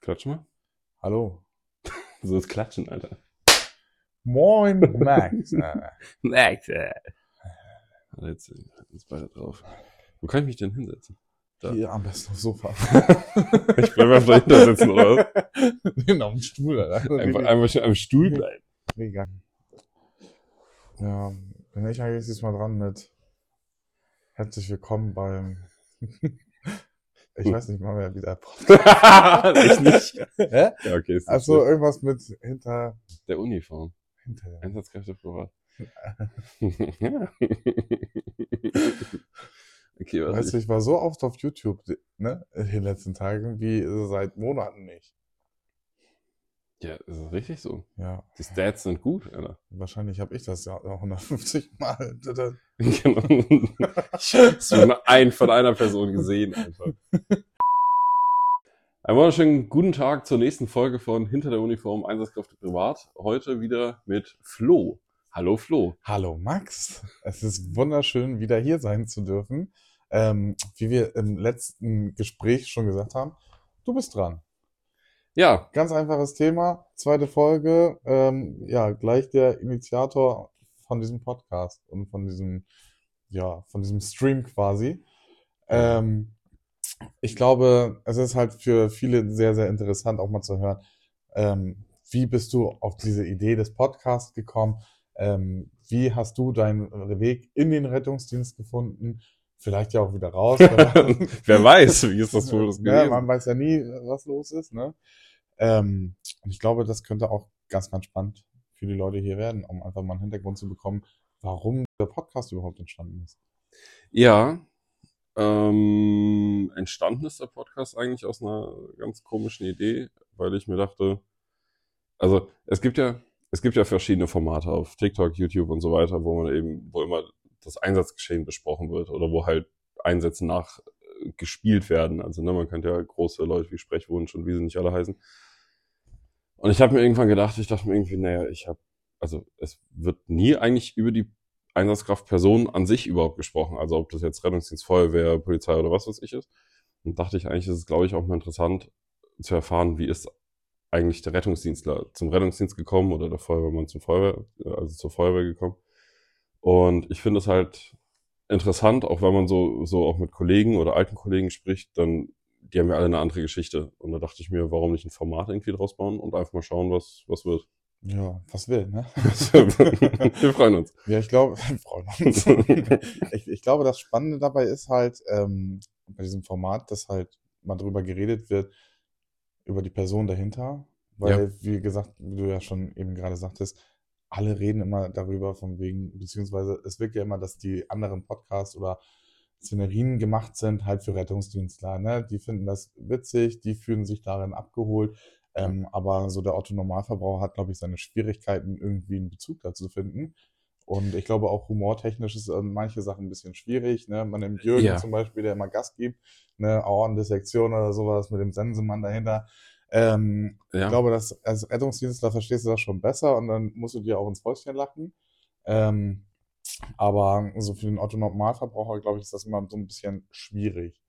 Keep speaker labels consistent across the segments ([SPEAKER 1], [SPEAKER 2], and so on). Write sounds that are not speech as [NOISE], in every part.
[SPEAKER 1] Klatsch mal.
[SPEAKER 2] Hallo. [LAUGHS]
[SPEAKER 1] So ist Klatschen, Alter.
[SPEAKER 2] Moin, Max. [LAUGHS]
[SPEAKER 1] Max, äh. Jetzt, jetzt beide drauf. Wo kann ich mich denn hinsetzen? Da.
[SPEAKER 2] Hier am besten aufs Sofa. [LAUGHS]
[SPEAKER 1] Ich bleib einfach dahinter sitzen, oder?
[SPEAKER 2] genau, auf dem Stuhl. Alter.
[SPEAKER 1] Einfach, einfach am Stuhl bleiben.
[SPEAKER 2] Mega. Ja, bin ich eigentlich diesmal dran mit Herzlich willkommen beim. Ich weiß nicht mal mehr, wie der Podcast. [LAUGHS]
[SPEAKER 1] ich nicht.
[SPEAKER 2] Hä?
[SPEAKER 1] Ja, okay. Ist
[SPEAKER 2] Also
[SPEAKER 1] also,
[SPEAKER 2] irgendwas mit hinter.
[SPEAKER 1] der Uniform.
[SPEAKER 2] hinter der-
[SPEAKER 1] Einsatzkräfte privat. ja. [LAUGHS] okay, was
[SPEAKER 2] Weißt du, ich war so oft auf YouTube ne, in den letzten Tagen wie seit Monaten nicht.
[SPEAKER 1] Ja, ist das richtig so?
[SPEAKER 2] Ja,
[SPEAKER 1] Die Stats sind gut, Alter.
[SPEAKER 2] wahrscheinlich habe ich das ja 150 Mal. [LAUGHS] [LAUGHS]
[SPEAKER 1] Genau. Ich hab's nur ein von einer Person gesehen, einfach. Einen wunderschönen guten Tag zur nächsten Folge von Hinter der Uniform Einsatzkräfte privat. Heute wieder mit Flo. Hallo Flo.
[SPEAKER 2] Hallo Max, es ist wunderschön, wieder hier sein zu dürfen. Ähm, wie wir im letzten Gespräch schon gesagt haben, du bist dran.
[SPEAKER 1] Ja,
[SPEAKER 2] Ganz einfaches Thema, zweite Folge, ähm, ja, gleich der Initiator von diesem Podcast und von diesem, ja, von diesem Stream quasi. Ähm, ich glaube, es ist halt für viele sehr, sehr interessant, auch mal zu hören, ähm, wie bist du auf diese Idee des Podcasts gekommen? Ähm, wie hast du deinen Weg in den Rettungsdienst gefunden? Vielleicht ja auch wieder raus. wenn- [LAUGHS]
[SPEAKER 1] wer weiß, wie ist das wohl das
[SPEAKER 2] ja,
[SPEAKER 1] gewesen?
[SPEAKER 2] man weiß ja nie, was los ist. Ne? Ähm, und ich glaube, das könnte auch ganz, ganz spannend für die Leute hier werden, um einfach mal einen Hintergrund zu bekommen, warum der Podcast überhaupt entstanden ist.
[SPEAKER 1] Ja, ähm, entstanden ist der Podcast eigentlich aus einer ganz komischen Idee, weil ich mir dachte, also es gibt ja, es gibt ja verschiedene Formate auf TikTok, YouTube und so weiter, wo man eben, wo immer das Einsatzgeschehen besprochen wird oder wo halt Einsätze nachgespielt werden. Also ne, man könnte ja große Leute wie Sprechwunsch und wie sie nicht alle heißen. Und ich habe mir irgendwann gedacht, ich dachte mir irgendwie, naja, ich habe, also es wird nie eigentlich über die Einsatzkraftperson an sich überhaupt gesprochen. Also ob das jetzt Rettungsdienst, Feuerwehr, Polizei oder was weiß ich ist. Und dachte ich eigentlich, ist es, glaube ich, auch mal interessant zu erfahren, wie ist eigentlich der Rettungsdienstler zum Rettungsdienst gekommen oder der Feuerwehrmann zum Feuerwehr, also zur Feuerwehr gekommen. Und ich finde es halt interessant, auch wenn man so, so auch mit Kollegen oder alten Kollegen spricht, dann, die haben ja alle eine andere Geschichte. Und da dachte ich mir, warum nicht ein Format irgendwie draus bauen und einfach mal schauen, was, was wird.
[SPEAKER 2] Ja, was will, ne? [LAUGHS] [LAUGHS]
[SPEAKER 1] Wir freuen uns.
[SPEAKER 2] ja, ich glaube, [LAUGHS] wir freuen uns. ich, ich glaube, das Spannende dabei ist halt, ähm, bei diesem Format, dass halt mal drüber geredet wird, über die Person dahinter. Weil, wie gesagt, wie du ja schon eben gerade sagtest, alle reden immer darüber, von wegen, beziehungsweise es wirkt ja immer, dass die anderen Podcasts oder Szenerien gemacht sind, halt für Rettungsdienstler. Ne? Die finden das witzig, die fühlen sich darin abgeholt. Ähm, aber so der Otto-Normalverbraucher hat, glaube ich, seine Schwierigkeiten, irgendwie einen Bezug dazu zu finden. Und ich glaube auch humortechnisch ist äh, manche Sachen ein bisschen schwierig. Ne? Man nimmt Jürgen
[SPEAKER 1] Ja.
[SPEAKER 2] zum Beispiel, der immer Gas gibt, eine Aortendissektion oder sowas mit dem Sensemann dahinter. Ähm,
[SPEAKER 1] Ja.
[SPEAKER 2] Ich glaube, dass als Rettungsdienstler verstehst du das schon besser und dann musst du dir auch ins Fäustchen lachen. Ähm, aber so für den Otto-Normalverbraucher, glaube ich, ist das immer so ein bisschen schwierig.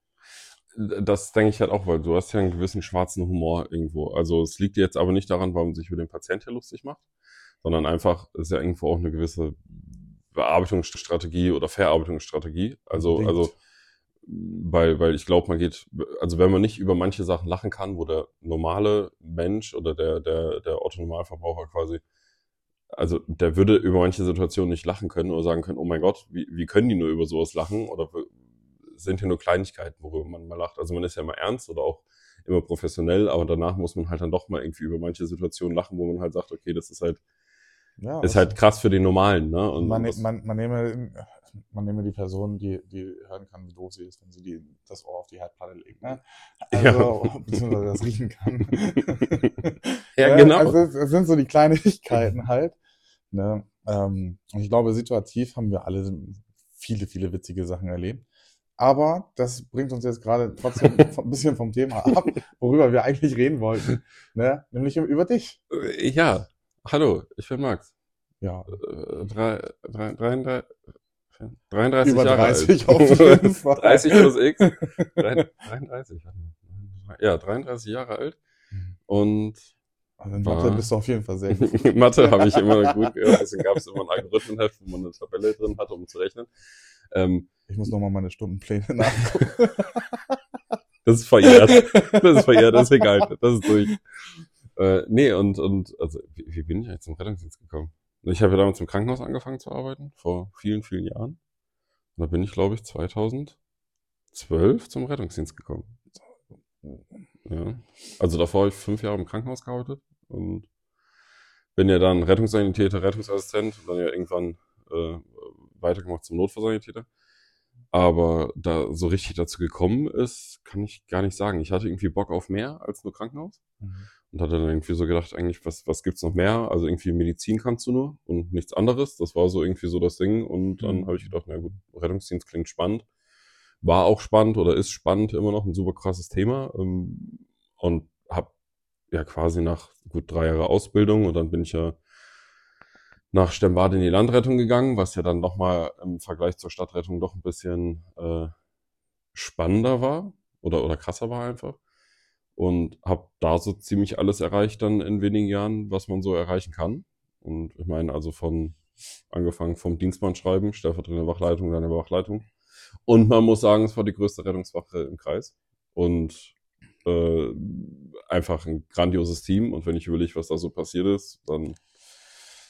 [SPEAKER 1] Das denke ich halt auch, weil du hast ja einen gewissen schwarzen Humor irgendwo. Also es liegt jetzt aber nicht daran, warum man sich über den Patient hier lustig macht, sondern einfach ist ja irgendwo auch eine gewisse Bearbeitungsstrategie oder Verarbeitungsstrategie. Also,
[SPEAKER 2] Unbedingt.
[SPEAKER 1] also weil, weil ich glaube, man geht, also wenn man nicht über manche Sachen lachen kann, wo der normale Mensch oder der, der, der Otto-Normalverbraucher quasi, also der würde über manche Situationen nicht lachen können oder sagen können, oh mein Gott, wie, wie können die nur über sowas lachen? Oder sind hier nur Kleinigkeiten, worüber man mal lacht. Also man ist ja immer ernst oder auch immer professionell, aber danach muss man halt dann doch mal irgendwie über manche Situationen lachen, wo man halt sagt, okay, das ist halt,
[SPEAKER 2] Ja,
[SPEAKER 1] ist halt krass für den Normalen, ne? Und
[SPEAKER 2] man,
[SPEAKER 1] das,
[SPEAKER 2] man, man, nehme, man nehme die Person, die, die hören kann, wie doof sie ist, wenn sie die, das Ohr auf die Herdplatte legt. Ne? Also, [LAUGHS] beziehungsweise das riechen kann. [LAUGHS]
[SPEAKER 1] ja, genau.
[SPEAKER 2] Also, es, sind so die Kleinigkeiten halt. Ne? Ähm, ich glaube, situativ haben wir alle viele, viele witzige Sachen erlebt. Aber das bringt uns jetzt gerade trotzdem [LAUGHS] ein bisschen vom Thema ab, worüber wir eigentlich reden wollten. Ne? Nämlich über dich.
[SPEAKER 1] Äh, ja, hallo, ich bin Max.
[SPEAKER 2] Ja,
[SPEAKER 1] Äh, drei, drei, 33, 33
[SPEAKER 2] über
[SPEAKER 1] Jahre
[SPEAKER 2] 30
[SPEAKER 1] alt.
[SPEAKER 2] auf jeden [LAUGHS] Fall.
[SPEAKER 1] 30 plus X. Drei- 33. Ja, 33 Jahre alt. Und
[SPEAKER 2] Also in Mathe bist du auf jeden Fall sehr gut. [LAUGHS]
[SPEAKER 1] Mathe habe ich immer [LAUGHS] gut gehört, deswegen gab es immer ein Algorithmenheft, wo man eine Tabelle drin hatte, um zu rechnen. Ähm,
[SPEAKER 2] Ich muss nochmal meine Stundenpläne nachgucken.
[SPEAKER 1] das ist verjährt. Das ist verjährt, das ist egal. Das ist durch. Äh, nee, und, und also, wie, wie bin ich eigentlich zum Rettungsdienst gekommen? Ich habe ja damals im Krankenhaus angefangen zu arbeiten, vor vielen, vielen Jahren. Und da bin ich, glaube ich, 2012 zum Rettungsdienst gekommen. Ja. Also davor habe ich fünf Jahre im Krankenhaus gearbeitet und bin ja dann Rettungssanitäter, Rettungsassistent und dann ja irgendwann äh, weitergemacht zum Notfallsanitäter. Aber da so richtig dazu gekommen ist, kann ich gar nicht sagen. Ich hatte irgendwie Bock auf mehr als nur Krankenhaus und hatte dann irgendwie so gedacht, eigentlich, was, was gibt's noch mehr? Also irgendwie Medizin kannst du nur und nichts anderes. Das war so irgendwie so das Ding. Und dann
[SPEAKER 2] Mhm.
[SPEAKER 1] habe ich gedacht, na gut, Rettungsdienst klingt spannend. War auch spannend oder ist spannend, immer noch ein super krasses Thema. Ähm, und habe ja quasi nach gut drei Jahre Ausbildung und dann bin ich ja nach Stembad in die Landrettung gegangen, was ja dann nochmal im Vergleich zur Stadtrettung doch ein bisschen äh, spannender war oder, oder krasser war einfach. Und habe da so ziemlich alles erreicht dann in wenigen Jahren, was man so erreichen kann. Und ich meine, also von angefangen vom Dienstmann schreiben, stellvertretende Wachleitung, dann der Wachleitung. Und man muss sagen, es war die größte Rettungswache im Kreis. Und äh, einfach ein grandioses Team. Und wenn ich überlege, was da so passiert ist, dann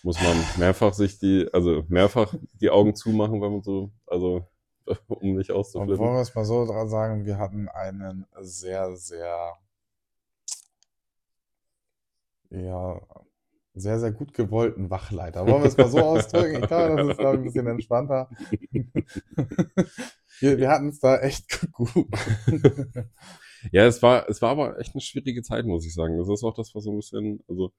[SPEAKER 1] muss man [LAUGHS] mehrfach sich die, also mehrfach die Augen zumachen, wenn man so, also [LAUGHS] um nicht
[SPEAKER 2] Und
[SPEAKER 1] auszuflippen.
[SPEAKER 2] wollen wir es mal so dran sagen, wir hatten einen sehr, sehr, ja, sehr, sehr gut gewollten Wachleiter. Wollen wir es mal so ausdrücken? Ich glaube, das ist, glaube ich, ein bisschen entspannter. [LAUGHS] Wir, wir hatten es da echt gut.
[SPEAKER 1] Ja, es war, es war aber echt eine schwierige Zeit, muss ich sagen. Das ist auch das, was so ein bisschen, also,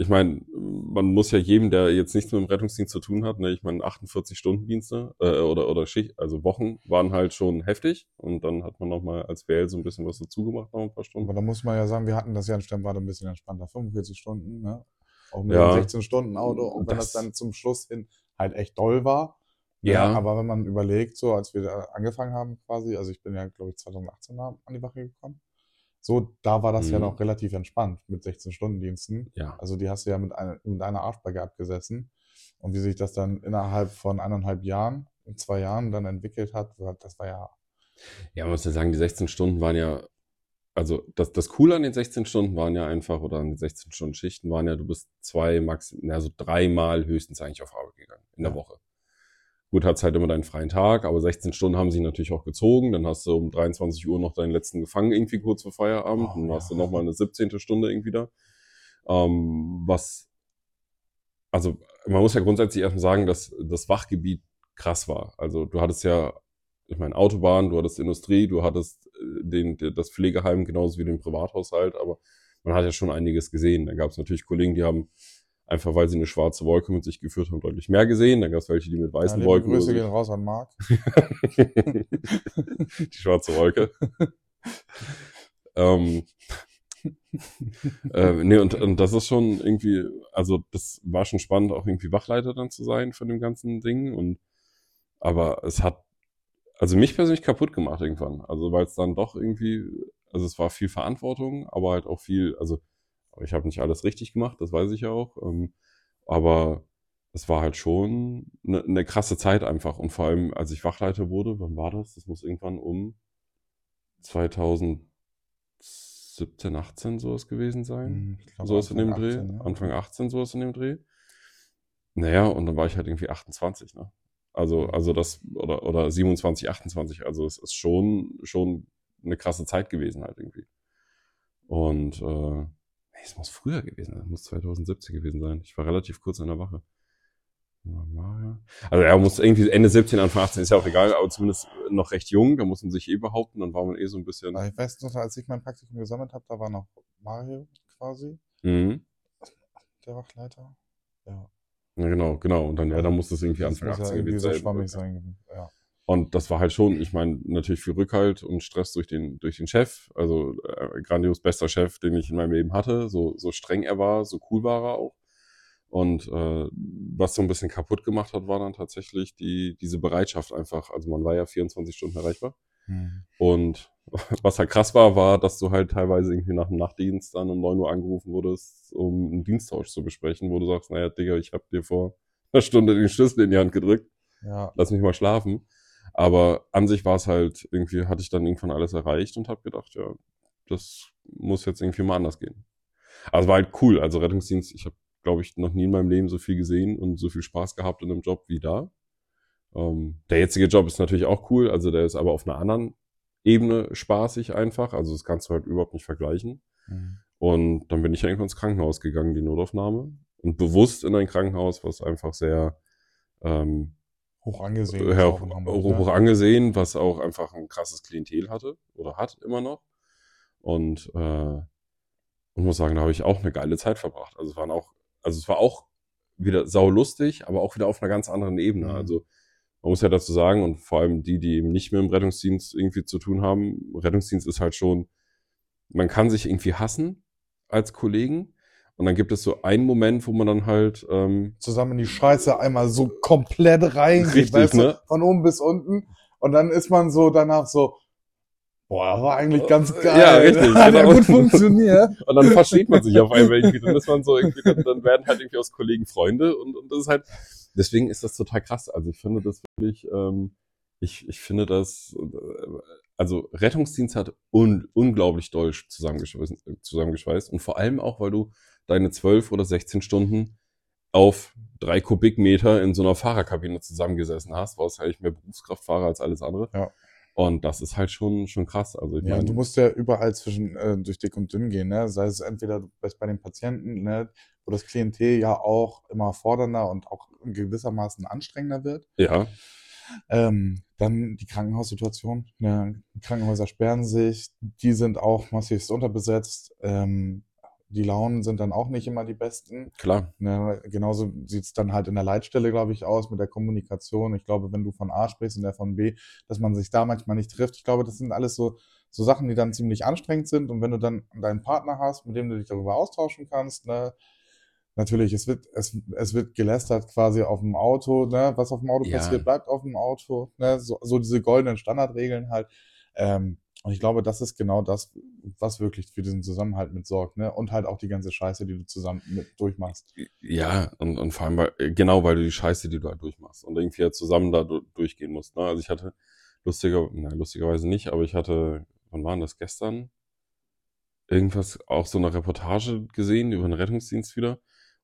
[SPEAKER 1] ich meine, man muss ja jedem, der jetzt nichts mit dem Rettungsdienst zu tun hat, ne, ich meine, 48-Stunden-Dienste äh, oder, oder Schicht, also Wochen waren halt schon heftig und dann hat man nochmal als WL so ein bisschen was dazu gemacht, noch ein paar Stunden.
[SPEAKER 2] Aber da muss man ja sagen, wir hatten das ja in Stemmwald ein bisschen entspannter. 45 Stunden, ne? Auch mit
[SPEAKER 1] Ja.
[SPEAKER 2] dem 16-Stunden-Auto, auch wenn das,
[SPEAKER 1] Das-
[SPEAKER 2] dann zum Schluss hin halt echt doll war. Ne?
[SPEAKER 1] Ja.
[SPEAKER 2] Aber wenn man überlegt, so als wir da angefangen haben quasi, also ich bin ja, glaube ich, 2018 da an die Wache gekommen. So, da war das ja
[SPEAKER 1] Mhm.
[SPEAKER 2] noch relativ entspannt mit 16-Stunden-Diensten.
[SPEAKER 1] Ja.
[SPEAKER 2] Also die hast du ja mit, einer mit einer Arschbagge abgesessen. Und wie sich das dann innerhalb von eineinhalb Jahren, in zwei Jahren dann entwickelt hat, das war ja
[SPEAKER 1] Ja, man muss ja sagen, die 16 Stunden waren ja, also das, das Coole an den 16 Stunden waren ja einfach, oder an den 16 Stunden Schichten waren ja, du bist zwei, max, also dreimal höchstens eigentlich auf Arbeit gegangen in der
[SPEAKER 2] Ja.
[SPEAKER 1] Woche. Gut, hat's halt immer deinen freien Tag, aber 16 Stunden haben sie natürlich auch gezogen. Dann hast du um 23 Uhr noch deinen letzten gefangen, irgendwie kurz vor Feierabend.
[SPEAKER 2] Oh,
[SPEAKER 1] dann hast du
[SPEAKER 2] ja.
[SPEAKER 1] nochmal eine 17. Stunde irgendwie da. Ähm, was, also man muss ja grundsätzlich erstmal sagen, dass das Wachgebiet krass war. Also du hattest ja, ich meine, Autobahn, du hattest Industrie, du hattest äh, den, das Pflegeheim genauso wie den Privathaushalt, aber man hat ja schon einiges gesehen. Dann gab es natürlich Kollegen, die haben einfach, weil sie eine schwarze Wolke mit sich geführt haben, deutlich mehr gesehen. Dann gab es welche, die mit
[SPEAKER 2] ja,
[SPEAKER 1] weißen
[SPEAKER 2] liebe
[SPEAKER 1] Wolken.
[SPEAKER 2] Grüße gehen raus an Marc. [LAUGHS]
[SPEAKER 1] die schwarze Wolke. ähm, äh, nee, und, und das ist schon irgendwie, also das war schon spannend, auch irgendwie Wachleiter dann zu sein von dem ganzen Ding. Und aber es hat also mich persönlich kaputt gemacht irgendwann. Also weil es dann doch irgendwie, also es war viel Verantwortung, aber halt auch viel, also ich habe nicht alles richtig gemacht, das weiß ich ja auch. Ähm, aber es war halt schon eine, eine krasse Zeit einfach. Und vor allem, als ich Wachleiter wurde, wann war das? Das muss irgendwann um 2017, 18 sowas gewesen sein.
[SPEAKER 2] Hm, ich glaube,
[SPEAKER 1] sowas in dem
[SPEAKER 2] Anfang
[SPEAKER 1] Dreh.
[SPEAKER 2] 18, ja.
[SPEAKER 1] Anfang 18 sowas in dem Dreh. Naja, und dann war ich halt irgendwie 28, ne? Also,
[SPEAKER 2] Mhm.
[SPEAKER 1] also das, oder, oder 27, 28. Also es ist schon, schon eine krasse Zeit gewesen halt irgendwie. Und, äh, nee, es muss früher gewesen sein. Es muss 2017 gewesen sein. Ich war relativ kurz in der Wache. Also er muss irgendwie Ende 17, Anfang 18, ist ja auch egal, aber zumindest noch recht jung, da muss man sich eh behaupten, dann war man eh so ein bisschen.
[SPEAKER 2] Ich weiß noch, als ich mein Praktikum gesammelt habe, da war noch Mario quasi,
[SPEAKER 1] Mhm.
[SPEAKER 2] der Wachleiter. Ja.
[SPEAKER 1] Ja, genau, genau. Und dann, ja, dann muss das irgendwie
[SPEAKER 2] Das
[SPEAKER 1] Anfang
[SPEAKER 2] ja
[SPEAKER 1] 18
[SPEAKER 2] irgendwie
[SPEAKER 1] gewesen
[SPEAKER 2] so
[SPEAKER 1] sein.
[SPEAKER 2] schwammig sein. Ja.
[SPEAKER 1] Und das war halt schon, ich meine, natürlich viel Rückhalt und Stress durch den, durch den Chef. Also äh, grandios bester Chef, den ich in meinem Leben hatte. So, so streng er war, so cool war er auch. Und äh, was so ein bisschen kaputt gemacht hat, war dann tatsächlich die, diese Bereitschaft einfach. Also man war ja 24 Stunden erreichbar.
[SPEAKER 2] Hm.
[SPEAKER 1] Und [LAUGHS] was halt krass war, war, dass du halt teilweise irgendwie nach dem Nachtdienst dann um 9 Uhr angerufen wurdest, um einen Diensttausch zu besprechen, wo du sagst, naja, Digga, ich habe dir vor einer Stunde den Schlüssel in die Hand gedrückt,
[SPEAKER 2] Ja.
[SPEAKER 1] lass mich mal schlafen. Aber an sich war es halt, irgendwie hatte ich dann irgendwann alles erreicht und habe gedacht, ja, das muss jetzt irgendwie mal anders gehen. Also war halt cool. Also Rettungsdienst, ich habe, glaube ich, noch nie in meinem Leben so viel gesehen und so viel Spaß gehabt in einem Job wie da. Ähm, der jetzige Job ist natürlich auch cool, also der ist aber auf einer anderen Ebene spaßig einfach. Also das kannst du halt überhaupt nicht vergleichen.
[SPEAKER 2] Hm.
[SPEAKER 1] Und dann bin ich irgendwann ins Krankenhaus gegangen, die Notaufnahme. Und bewusst in ein Krankenhaus, was einfach sehr ähm,
[SPEAKER 2] Hoch angesehen.
[SPEAKER 1] ja,
[SPEAKER 2] auch in Hamburg,
[SPEAKER 1] hoch,
[SPEAKER 2] ne?
[SPEAKER 1] hoch angesehen, was auch einfach ein krasses Klientel hatte oder hat immer noch. Und, äh, und muss sagen, da habe ich auch eine geile Zeit verbracht. Also es waren auch, also es war auch wieder saulustig, aber auch wieder auf einer ganz anderen Ebene.
[SPEAKER 2] Mhm.
[SPEAKER 1] Also man muss ja dazu sagen, und vor allem die, die eben nicht mehr im Rettungsdienst irgendwie zu tun haben, Rettungsdienst ist halt schon, man kann sich irgendwie hassen als Kollegen. Und dann gibt es so einen Moment, wo man dann halt ähm,
[SPEAKER 2] zusammen in die Scheiße einmal so komplett rein,
[SPEAKER 1] Richtig,
[SPEAKER 2] weißt du,
[SPEAKER 1] ne?
[SPEAKER 2] von oben bis unten. Und dann ist man so danach so, boah, das war eigentlich ganz
[SPEAKER 1] Ja,
[SPEAKER 2] geil.
[SPEAKER 1] richtig,
[SPEAKER 2] Hat ja
[SPEAKER 1] genau.
[SPEAKER 2] gut funktioniert.
[SPEAKER 1] Und dann versteht man sich auf einmal irgendwie. Dann ist man so irgendwie, dann, dann werden halt irgendwie aus Kollegen Freunde und, und das ist halt, deswegen ist das total krass. Also ich finde das wirklich, ähm, ich, ich finde das, äh, also Rettungsdienst hat un, unglaublich doll zusammengeschweißt, zusammengeschweißt und vor allem auch, weil du deine zwölf oder 16 Stunden auf drei Kubikmeter in so einer Fahrerkabine zusammengesessen hast, warst eigentlich mehr Berufskraftfahrer als alles andere.
[SPEAKER 2] Ja.
[SPEAKER 1] Und das ist halt schon, schon krass. Also ich
[SPEAKER 2] Ja,
[SPEAKER 1] meine,
[SPEAKER 2] du musst ja überall zwischen äh, durch dick und dünn gehen, ne? Sei es entweder du bist bei den Patienten, ne, wo das Klientel ja auch immer fordernder und auch gewissermaßen anstrengender wird.
[SPEAKER 1] ja,
[SPEAKER 2] Ähm, dann die Krankenhaussituation. Ne? Krankenhäuser sperren sich, die sind auch massivst unterbesetzt. Ähm, die Launen sind dann auch nicht immer die besten.
[SPEAKER 1] klar.
[SPEAKER 2] Ne? Genauso sieht's dann halt in der Leitstelle, glaube ich, aus mit der Kommunikation. Ich glaube, wenn du von A sprichst und der von B, dass man sich da manchmal nicht trifft. Ich glaube, das sind alles so, so Sachen, die dann ziemlich anstrengend sind. Und wenn du dann deinen Partner hast, mit dem du dich darüber austauschen kannst, ne? Natürlich, es wird, es, es wird gelästert quasi auf dem Auto, ne? Was auf dem Auto
[SPEAKER 1] Ja.
[SPEAKER 2] passiert, bleibt auf dem Auto, ne? So, so diese goldenen Standardregeln halt. Ähm, und ich glaube, das ist genau das, was wirklich für diesen Zusammenhalt mit sorgt, ne? Und halt auch die ganze Scheiße, die du zusammen mit durchmachst.
[SPEAKER 1] Ja, und, und vor allem, weil, äh, genau, weil du die Scheiße, die du halt durchmachst und irgendwie ja zusammen da du- durchgehen musst. Ne? Also ich hatte lustiger, na, lustigerweise nicht, aber ich hatte, wann war denn das gestern? Irgendwas, auch so eine Reportage gesehen über den Rettungsdienst wieder.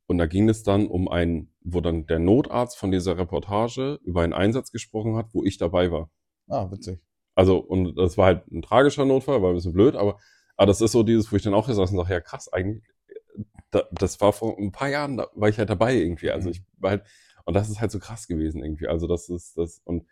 [SPEAKER 1] Und da ging es dann um einen, wo dann der Notarzt von dieser Reportage über einen Einsatz gesprochen hat, wo ich dabei war.
[SPEAKER 2] Ah, witzig.
[SPEAKER 1] Also, und das war halt ein tragischer Notfall, war ein bisschen blöd, aber, aber das ist so dieses, wo ich dann auch saß und sage, ja krass, eigentlich, da, das war vor ein paar Jahren, da war ich halt dabei irgendwie. Also ich war halt, und das ist halt so krass gewesen irgendwie. Also das ist das, und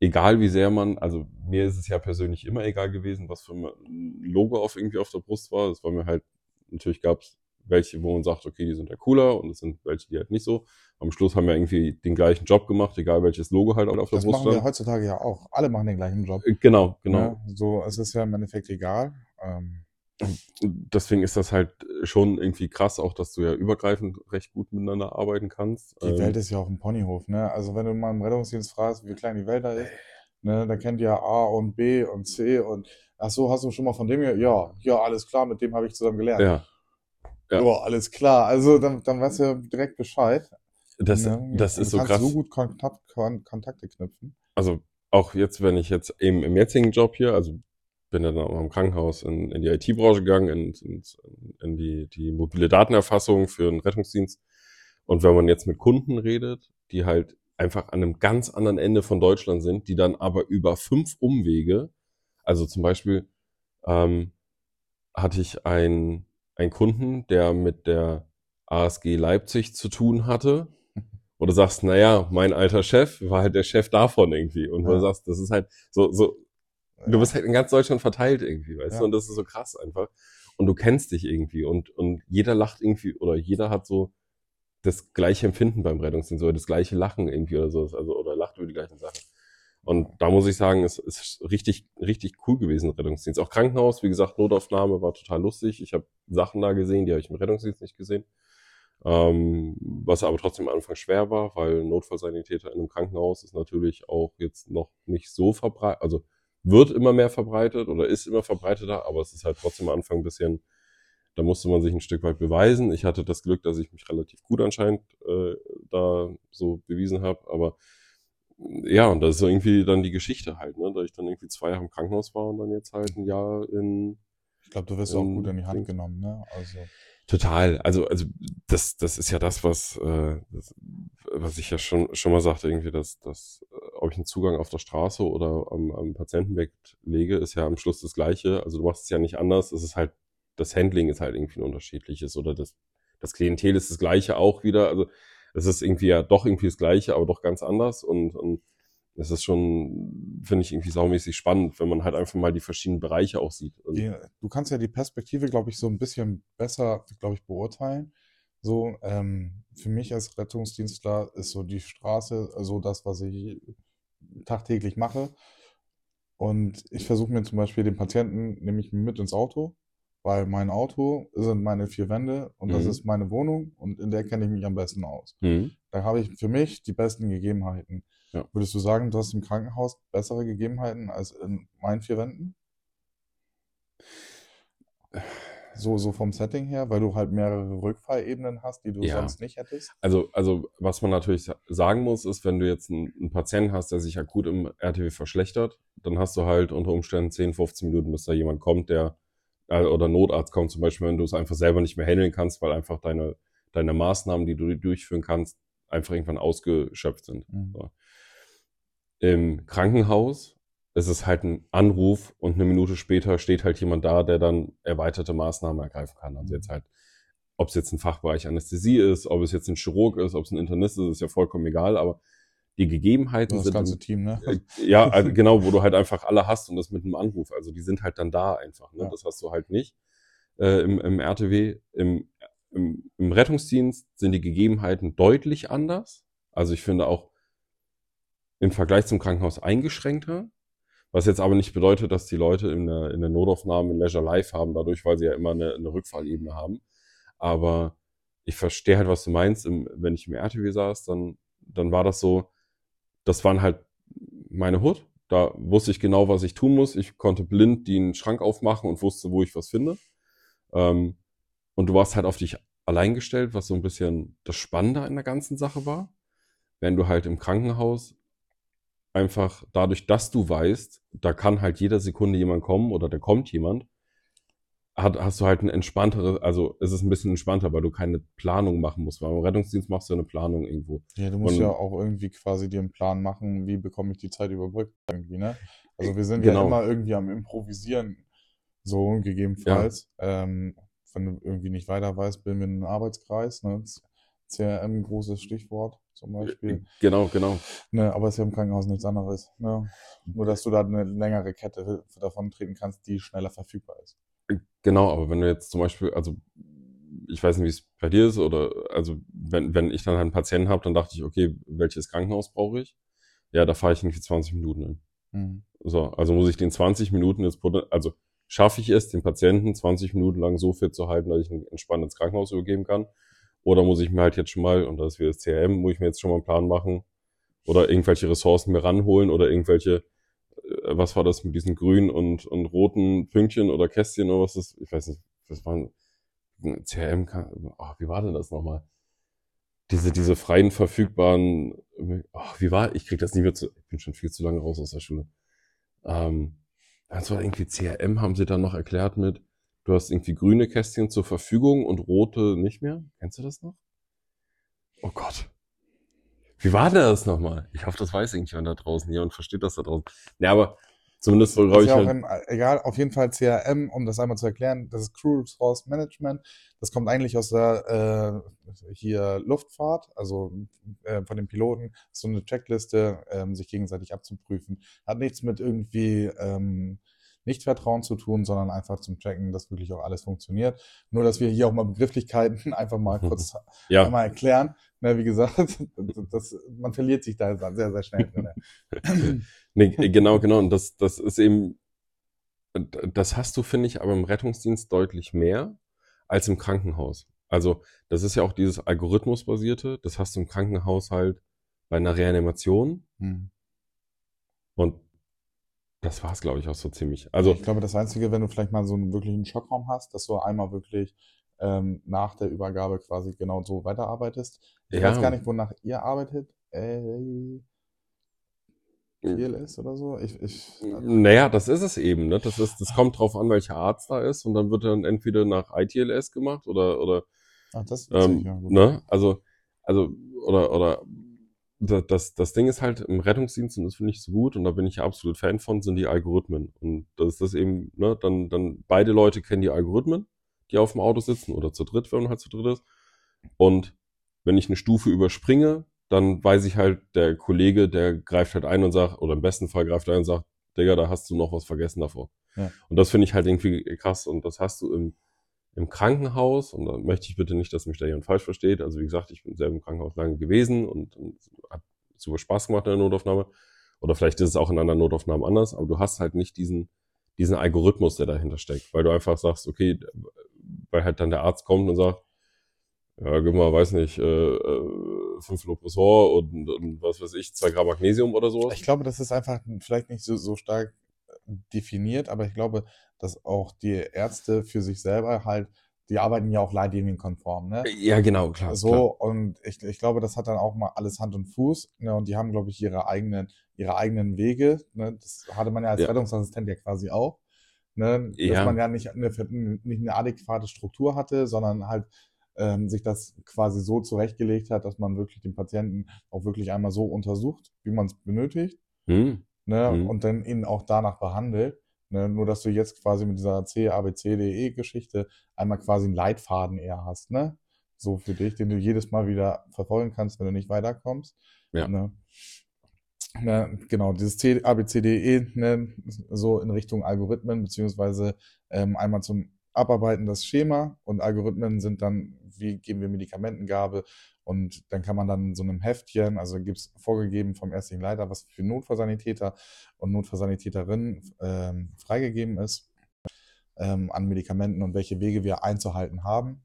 [SPEAKER 1] egal wie sehr man, also mir ist es ja persönlich immer egal gewesen, was für ein Logo auf irgendwie auf der Brust war. Das war mir halt, natürlich gab es welche, wo man sagt, okay, die sind ja cooler und es sind welche, die halt nicht so. Am Schluss haben wir irgendwie den gleichen Job gemacht, egal welches Logo halt auf der
[SPEAKER 2] Das
[SPEAKER 1] Brust
[SPEAKER 2] machen wir heutzutage ja auch. Alle machen den gleichen Job.
[SPEAKER 1] Äh, Genau, genau.
[SPEAKER 2] Ne? So, es ist ja im Endeffekt egal. Ähm,
[SPEAKER 1] deswegen ist das halt schon irgendwie krass, auch dass du ja übergreifend recht gut miteinander arbeiten kannst.
[SPEAKER 2] die
[SPEAKER 1] Ähm,
[SPEAKER 2] Welt ist ja auch ein Ponyhof, ne? Also wenn du mal im Rettungsdienst fragst, wie klein die Welt da ist, ne, da kennt ihr A und B und C und ach so, hast du schon mal von dem hier? Ja, ja, alles klar, mit dem habe ich zusammen gelernt.
[SPEAKER 1] ja, ja.
[SPEAKER 2] Ja, alles klar. Also dann, dann weißt du ja direkt Bescheid.
[SPEAKER 1] das,
[SPEAKER 2] ne?
[SPEAKER 1] das ist so
[SPEAKER 2] kannst
[SPEAKER 1] krass.
[SPEAKER 2] so gut Kontakt, Kon Kontakte knüpfen.
[SPEAKER 1] Also auch jetzt, wenn ich jetzt eben im jetzigen Job hier, also bin dann auch im Krankenhaus in, in die IT-Branche gegangen, in, in, in die, die mobile Datenerfassung für den Rettungsdienst. Und wenn man jetzt mit Kunden redet, die halt einfach an einem ganz anderen Ende von Deutschland sind, die dann aber über fünf Umwege, also zum Beispiel ähm, hatte ich einen, einen Kunden, der mit der ASG Leipzig zu tun hatte, du sagst, naja, mein alter Chef war halt der Chef davon irgendwie. Und
[SPEAKER 2] Ja.
[SPEAKER 1] du sagst, das ist halt so, so, du bist halt in ganz Deutschland verteilt irgendwie, weißt
[SPEAKER 2] Ja.
[SPEAKER 1] du? Und das ist so krass einfach. Und du kennst dich irgendwie und, und jeder lacht irgendwie oder jeder hat so das gleiche Empfinden beim Rettungsdienst oder das gleiche Lachen irgendwie oder so, also oder lacht über die gleichen Sachen. Und da muss ich sagen, es ist richtig, richtig cool gewesen, Rettungsdienst. Auch Krankenhaus, wie gesagt, Notaufnahme war total lustig. Ich habe Sachen da gesehen, die habe ich im Rettungsdienst nicht gesehen. Ähm, was aber trotzdem am Anfang schwer war, weil Notfallsanitäter in einem Krankenhaus ist natürlich auch jetzt noch nicht so verbreitet. Also wird immer mehr verbreitet oder ist immer verbreiteter, aber es ist halt trotzdem am Anfang ein bisschen, da musste man sich ein Stück weit beweisen. Ich hatte das Glück, dass ich mich relativ gut anscheinend äh, da so bewiesen habe, aber ja, und das ist irgendwie dann die Geschichte halt, ne? da ich dann irgendwie zwei Jahre im Krankenhaus war und dann jetzt halt ein Jahr in.
[SPEAKER 2] Ich glaube, du wirst auch gut in die Hand genommen, ne? Also.
[SPEAKER 1] Total. Also, also das, das ist ja das, was, äh, das, was ich ja schon, schon mal sagte, irgendwie, dass, dass äh, ob ich einen Zugang auf der Straße oder am, am Patientenbett lege, ist ja am Schluss das Gleiche. Also du machst es ja nicht anders. Es ist halt, das Handling ist halt irgendwie ein unterschiedliches oder das, das Klientel ist das Gleiche auch wieder. Also es ist irgendwie ja doch irgendwie das Gleiche, aber doch ganz anders und, und es ist schon, finde ich, irgendwie saumäßig spannend, wenn man halt einfach mal die verschiedenen Bereiche auch sieht.
[SPEAKER 2] Ja, du kannst ja die Perspektive, glaube ich, so ein bisschen besser, glaube ich, beurteilen. So, ähm, für mich als Rettungsdienstler ist so die Straße so das, was ich tagtäglich mache. Und ich versuche mir zum Beispiel den Patienten, nehme ich mit ins Auto weil mein Auto sind meine vier Wände und das
[SPEAKER 1] Mhm.
[SPEAKER 2] ist meine Wohnung und in der kenne ich mich am besten aus.
[SPEAKER 1] Mhm.
[SPEAKER 2] Da habe ich für mich die besten Gegebenheiten.
[SPEAKER 1] Ja.
[SPEAKER 2] Würdest du sagen, du hast im Krankenhaus bessere Gegebenheiten als in meinen vier Wänden? So, so vom Setting her, weil du halt mehrere Rückfallebenen hast, die du
[SPEAKER 1] Ja.
[SPEAKER 2] sonst nicht hättest?
[SPEAKER 1] Also, also was man natürlich sa- sagen muss, ist, wenn du jetzt einen, einen Patienten hast, der sich akut im RTW verschlechtert, dann hast du halt unter Umständen 10, 15 Minuten, bis da jemand kommt, der äh, oder Notarzt kommt, zum Beispiel, wenn du es einfach selber nicht mehr handeln kannst, weil einfach deine, deine Maßnahmen, die du durchführen kannst, einfach irgendwann ausgeschöpft sind.
[SPEAKER 2] Mhm.
[SPEAKER 1] So. Im Krankenhaus ist es halt ein Anruf und eine Minute später steht halt jemand da, der dann erweiterte Maßnahmen ergreifen kann. Also jetzt halt, ob es jetzt ein Fachbereich Anästhesie ist, ob es jetzt ein Chirurg ist, ob es ein Internist ist, ist ja vollkommen egal, aber die Gegebenheiten
[SPEAKER 2] Das
[SPEAKER 1] sind
[SPEAKER 2] ganze Team, ne?
[SPEAKER 1] äh, ja, also [LAUGHS] genau, wo du halt einfach alle hast und das mit einem Anruf. Also die sind halt dann da einfach. Ne?
[SPEAKER 2] Ja.
[SPEAKER 1] Das hast du halt nicht äh, im, im RTW. Im, im, Im Rettungsdienst sind die Gegebenheiten deutlich anders. Also ich finde auch im Vergleich zum Krankenhaus eingeschränkter. Was jetzt aber nicht bedeutet, dass die Leute in der, in der Notaufnahme Leisure Life haben, dadurch, weil sie ja immer eine, eine Rückfallebene haben. Aber ich verstehe halt, was du meinst. Im, wenn ich im RTW saß, dann, dann war das so, das waren halt meine Hut. Da wusste ich genau, was ich tun muss. Ich konnte blind den Schrank aufmachen und wusste, wo ich was finde. Ähm, und du warst halt auf dich allein gestellt, was so ein bisschen das Spannende in der ganzen Sache war. Wenn du halt im Krankenhaus einfach dadurch, dass du weißt, da kann halt jeder Sekunde jemand kommen oder da kommt jemand, hat, hast du halt ein entspannteres, also es ist ein bisschen entspannter, weil du keine Planung machen musst. Weil im Rettungsdienst machst du eine Planung irgendwo.
[SPEAKER 2] Ja, du musst
[SPEAKER 1] Und-
[SPEAKER 2] ja auch irgendwie quasi dir einen Plan machen, wie bekomme ich die Zeit überbrückt irgendwie, ne? Also wir sind
[SPEAKER 1] Genau.
[SPEAKER 2] ja immer irgendwie am Improvisieren, so gegebenenfalls. Ähm, wenn du irgendwie nicht weiter weißt, bilden wir einen Arbeitskreis, ne? CRM, großes Stichwort zum Beispiel.
[SPEAKER 1] Genau, genau.
[SPEAKER 2] Ne, aber es ist ja im Krankenhaus nichts anderes. Ne? Nur, dass du da eine längere Kette davon treten kannst, die schneller verfügbar ist.
[SPEAKER 1] Genau, aber wenn du jetzt zum Beispiel, also ich weiß nicht, wie es bei dir ist, oder also wenn, wenn ich dann halt einen Patienten habe, dann dachte ich, okay, welches Krankenhaus brauche ich? Ja, da fahre ich irgendwie 20 Minuten hin.
[SPEAKER 2] Mhm.
[SPEAKER 1] So, also muss ich den 20 Minuten jetzt, also schaffe ich es, den Patienten 20 Minuten lang so fit zu halten, dass ich ihn entspannt ins Krankenhaus übergeben kann? Oder muss ich mir halt jetzt schon mal, und das ist wieder das CRM, muss ich mir jetzt schon mal einen Plan machen oder irgendwelche Ressourcen mir ranholen oder irgendwelche, was war das mit diesen grünen und, und roten Pünktchen oder Kästchen oder was das, ich weiß nicht, das waren CRM, kann, oh, wie war denn das nochmal? Diese, diese freien verfügbaren, oh, wie war, ich krieg das nicht mehr zu, ich bin schon viel zu lange raus aus der Schule. Ähm, das war irgendwie CRM, haben sie dann noch erklärt mit, du hast irgendwie grüne Kästchen zur Verfügung und rote nicht mehr. Kennst du das noch? Oh Gott. Wie war denn das nochmal? Ich hoffe, das weiß irgendjemand da draußen hier und versteht das da draußen. Ja, aber zumindest so glaube ich
[SPEAKER 2] ja
[SPEAKER 1] halt.
[SPEAKER 2] ein, egal, auf jeden Fall CRM, um das einmal zu erklären, das ist Crew Resource Management. Das kommt eigentlich aus der äh, hier Luftfahrt, also äh, von den Piloten, so eine Checkliste, ähm, sich gegenseitig abzuprüfen. Hat nichts mit irgendwie ähm, Nichtvertrauen zu tun, sondern einfach zum Checken, dass wirklich auch alles funktioniert. Nur, dass wir hier auch mal Begrifflichkeiten [LAUGHS] einfach mal kurz [LAUGHS]
[SPEAKER 1] Ja,
[SPEAKER 2] einmal erklären. Na, wie gesagt, [LAUGHS] das, man verliert sich da sehr, sehr schnell drin.
[SPEAKER 1] nee, genau, genau. Und das, das ist eben, das hast du, finde ich, aber im Rettungsdienst deutlich mehr als im Krankenhaus. Also, das ist ja auch dieses Algorithmusbasierte, das hast du im Krankenhaus halt bei einer Reanimation
[SPEAKER 2] Hm.
[SPEAKER 1] und das war es, glaube ich, auch so ziemlich. Also,
[SPEAKER 2] Ich glaube, das Einzige, wenn du vielleicht mal so einen wirklichen Schockraum hast, dass du einmal wirklich ähm, nach der Übergabe quasi genau so weiterarbeitest. Ich
[SPEAKER 1] Ja.
[SPEAKER 2] weiß gar nicht, wonach ihr arbeitet. Äh, TLS oder so? Ich, ich,
[SPEAKER 1] naja, das ist es eben, ne? Das ist, das kommt drauf an, welcher Arzt da ist und dann wird dann entweder nach ITLS gemacht oder, oder,
[SPEAKER 2] ach, das
[SPEAKER 1] ähm,
[SPEAKER 2] ja,
[SPEAKER 1] ne? Also, also, oder, oder, da- das, das Ding ist halt im Rettungsdienst, und das finde ich so gut, und da bin ich ja absolut Fan von, sind die Algorithmen. Und das ist das eben, ne, dann, dann beide Leute kennen die Algorithmen, die auf dem Auto sitzen, oder zu dritt, wenn man halt zu dritt ist. Und wenn ich eine Stufe überspringe, dann weiß ich halt, der Kollege, der greift halt ein und sagt, oder im besten Fall greift er ein und sagt, Digga, da hast du noch was vergessen davor.
[SPEAKER 2] Ja.
[SPEAKER 1] Und das finde ich halt irgendwie krass. Und das hast du im, im Krankenhaus, und da möchte ich bitte nicht, dass mich da jemand falsch versteht. Also wie gesagt, ich bin selber im Krankenhaus lange gewesen und, und hat super Spaß gemacht in der Notaufnahme. Oder vielleicht ist es auch in anderen Notaufnahmen anders, aber du hast halt nicht diesen, diesen Algorithmus, der dahinter steckt, weil du einfach sagst, okay, weil halt dann der Arzt kommt und sagt, ja, gib mal, weiß nicht, äh, äh, 5 Lopressor und, und was weiß ich, 2 Gramm Magnesium oder sowas.
[SPEAKER 2] Ich glaube, das ist einfach vielleicht nicht so, so stark definiert, aber ich glaube, dass auch die Ärzte für sich selber halt, die arbeiten ja auch leitlinienkonform, ne?
[SPEAKER 1] Ja, genau, klar.
[SPEAKER 2] So,
[SPEAKER 1] klar.
[SPEAKER 2] und ich, ich glaube, das hat dann auch mal alles Hand und Fuß, ne? Und die haben, glaube ich, ihre eigenen, ihre eigenen Wege, ne? Das hatte man ja als
[SPEAKER 1] Ja.
[SPEAKER 2] Rettungsassistent ja quasi auch, ne? Dass
[SPEAKER 1] Ja.
[SPEAKER 2] man ja nicht eine, nicht eine adäquate Struktur hatte, sondern halt ähm, sich das quasi so zurechtgelegt hat, dass man wirklich den Patienten auch wirklich einmal so untersucht, wie man es benötigt,
[SPEAKER 1] Hm.
[SPEAKER 2] ne?
[SPEAKER 1] Mhm.
[SPEAKER 2] Und dann ihn auch danach behandelt. Ne? Nur, dass du jetzt quasi mit dieser C, A, B, C, D, E-Geschichte einmal quasi einen Leitfaden eher hast, ne? So für dich, den du jedes Mal wieder verfolgen kannst, wenn du nicht weiterkommst.
[SPEAKER 1] Ja.
[SPEAKER 2] Ne? Ne, genau, dieses C, A, B, C, D, E, ne, so in Richtung Algorithmen, beziehungsweise ähm, einmal zum Abarbeiten das Schema und Algorithmen sind dann, wie geben wir Medikamentengabe und dann kann man dann so einem Heftchen, also gibt es vorgegeben vom ärztlichen Leiter, was für Notfallsanitäter und Notfallsanitäterinnen ähm, freigegeben ist ähm, an Medikamenten und welche Wege wir einzuhalten haben.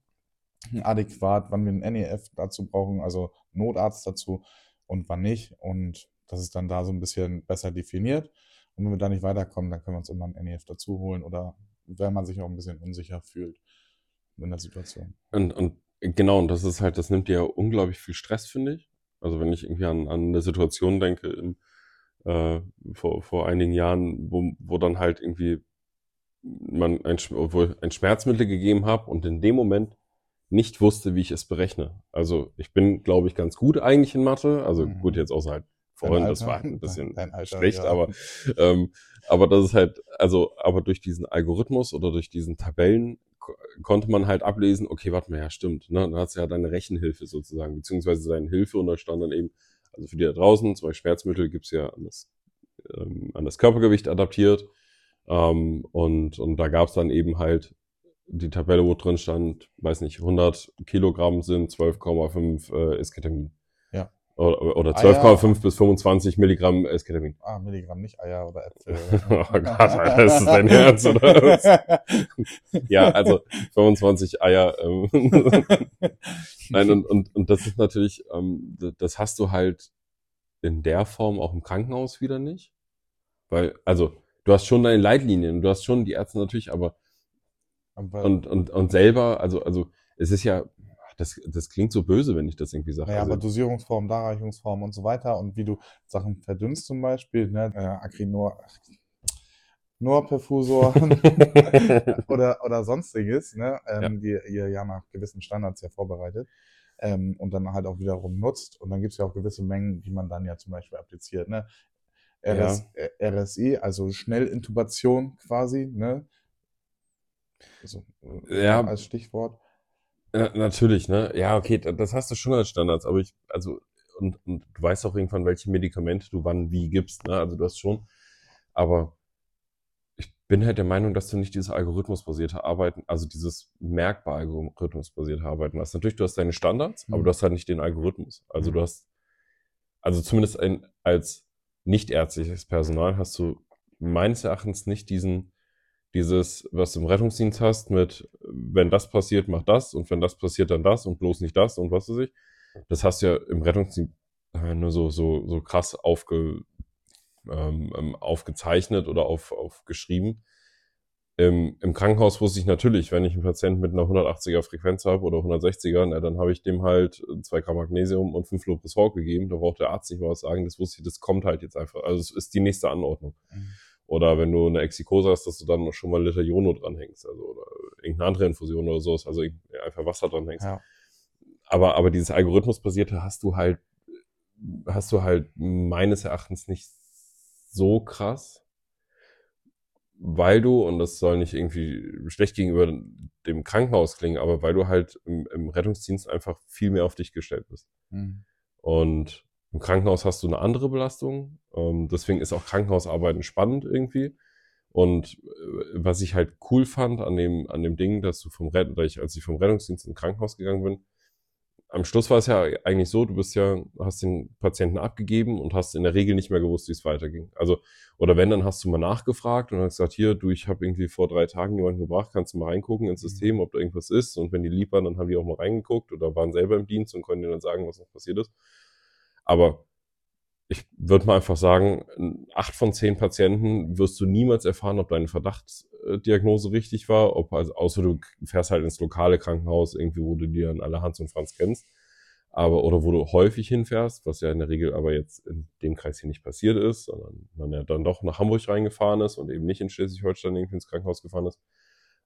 [SPEAKER 2] Adäquat, wann wir einen NEF dazu brauchen, also Notarzt dazu und wann nicht. Und das ist dann da so ein bisschen besser definiert. Und wenn wir da nicht weiterkommen, dann können wir uns immer einen NEF dazu holen oder wenn man sich auch ein bisschen unsicher fühlt in der Situation.
[SPEAKER 1] Und, und genau, und das ist halt, das nimmt dir ja unglaublich viel Stress, finde ich. Also wenn ich irgendwie an, an eine Situation denke, im, äh, vor, vor einigen Jahren, wo, wo dann halt irgendwie man ein, obwohl ein Schmerzmittel gegeben habe und in dem Moment nicht wusste, wie ich es berechne. Also ich bin, glaube ich, ganz gut eigentlich in Mathe. Also
[SPEAKER 2] Mhm.
[SPEAKER 1] gut, jetzt außer halt vorhin, das war ein bisschen
[SPEAKER 2] Alter,
[SPEAKER 1] schlecht,
[SPEAKER 2] ja.
[SPEAKER 1] aber ähm, aber das ist halt, also, aber durch diesen Algorithmus oder durch diesen Tabellen konnte man halt ablesen, okay, warte mal, ja, stimmt, ne? Dann hast du ja deine Rechenhilfe sozusagen, beziehungsweise deine Hilfe und da stand dann eben, also für die da draußen, zum Beispiel Schmerzmittel gibt's ja an das, ähm, an das Körpergewicht adaptiert. Ähm, und, und da gab's dann eben halt die Tabelle, wo drin stand, weiß nicht, 100 Kilogramm sind 12,5 äh, Esketamin. Oder, oder
[SPEAKER 2] Ah, ja.
[SPEAKER 1] 12,5 bis 25 Milligramm Esketamin.
[SPEAKER 2] Ah, Milligramm, nicht Eier oder Äpfel. [LAUGHS]
[SPEAKER 1] Oh Gott, Alter, ist das dein Ernst, oder was? [LAUGHS] Ja, also 25 Eier. Ähm, [LAUGHS] Nein, und, und, und das ist natürlich, ähm, das hast du halt in der Form auch im Krankenhaus wieder nicht. Weil, also, du hast schon deine Leitlinien, du hast schon die Ärzte natürlich, aber
[SPEAKER 2] Aber,
[SPEAKER 1] und, und, und selber, also, also, es ist ja, das, das klingt so böse, wenn ich das irgendwie sage.
[SPEAKER 2] naja, aber
[SPEAKER 1] also,
[SPEAKER 2] Dosierungsform, Darreichungsform und so weiter und wie du Sachen verdünnst zum Beispiel, ne, äh, Acrinor, Norperfusor [LAUGHS] [LAUGHS] oder, oder sonstiges, ne, ähm,
[SPEAKER 1] Ja.
[SPEAKER 2] die ihr ja nach gewissen Standards ja vorbereitet ähm, und dann halt auch wiederum nutzt. Und dann gibt es ja auch gewisse Mengen, die man dann ja zum Beispiel appliziert, ne? RS, äh, RSI, also Schnellintubation quasi, ne? Also, äh,
[SPEAKER 1] Ja.
[SPEAKER 2] als Stichwort.
[SPEAKER 1] Ja, natürlich, ne? Ja, okay, da- das hast du schon als Standards, aber ich, also, und, und du weißt auch irgendwann, welche Medikamente du wann wie gibst, ne? Also du hast schon, aber ich bin halt der Meinung, dass du nicht dieses algorithmusbasierte Arbeiten, also dieses merkbar algorithmusbasierte Arbeiten hast. Natürlich, du hast deine Standards, aber
[SPEAKER 2] Mhm.
[SPEAKER 1] du hast halt nicht den Algorithmus. Also
[SPEAKER 2] Mhm.
[SPEAKER 1] du hast, also zumindest ein, als nichtärztliches Personal hast du meines Erachtens nicht diesen, dieses, was du im Rettungsdienst hast, mit, wenn das passiert, mach das und wenn das passiert, dann das und bloß nicht das und was weiß ich. Das hast du ja im Rettungsdienst äh, nur so, so, so krass aufge, ähm, ähm, aufgezeichnet oder auf, aufgeschrieben. Im, Im Krankenhaus wusste ich natürlich, wenn ich einen Patienten mit einer 180er Frequenz habe oder 160er, na, dann habe ich dem halt zwei Gramm Magnesium und fünf Lopresol gegeben. Da braucht der Arzt nicht mal was sagen. Das wusste ich, das kommt halt jetzt einfach. Also es ist die nächste Anordnung. Mhm. Oder wenn du eine Exikose hast, dass du dann schon mal Liter Jono dranhängst. Also oder irgendeine andere Infusion oder so. Also einfach Wasser dranhängst. Ja. Aber, aber dieses Algorithmusbasierte hast du halt, hast du halt meines Erachtens nicht so krass weil du, und das soll nicht irgendwie schlecht gegenüber dem Krankenhaus klingen, aber weil du halt im, im Rettungsdienst einfach viel mehr auf dich gestellt bist. Mhm. Und im Krankenhaus hast du eine andere Belastung. Ähm, deswegen ist auch Krankenhausarbeiten spannend irgendwie. Und äh, was ich halt cool fand an dem, an dem Ding, dass du vom Rett, als ich vom Rettungsdienst ins Krankenhaus gegangen bin, am Schluss war es ja eigentlich so, du bist ja, hast den Patienten abgegeben und hast in der Regel nicht mehr gewusst, wie es weiterging. Also, oder wenn, dann hast du mal nachgefragt und hast gesagt, hier, du, ich habe irgendwie vor drei Tagen jemanden gebracht, kannst du mal reingucken ins mhm. System, ob da irgendwas ist. Und wenn die lieb waren, dann haben die auch mal reingeguckt oder waren selber im Dienst und konnten dir dann sagen, was noch passiert ist. Aber ich würde mal einfach sagen, acht von zehn Patienten wirst du niemals erfahren, ob deine Verdachtsdiagnose richtig war, ob, also, außer du fährst halt ins lokale Krankenhaus, irgendwie, wo du dir dann alle Hans und Franz kennst. Aber, oder wo du häufig hinfährst, was ja in der Regel aber jetzt in dem Kreis hier nicht passiert ist, sondern man ja dann doch nach Hamburg reingefahren ist und eben nicht in Schleswig-Holstein irgendwie ins Krankenhaus gefahren ist.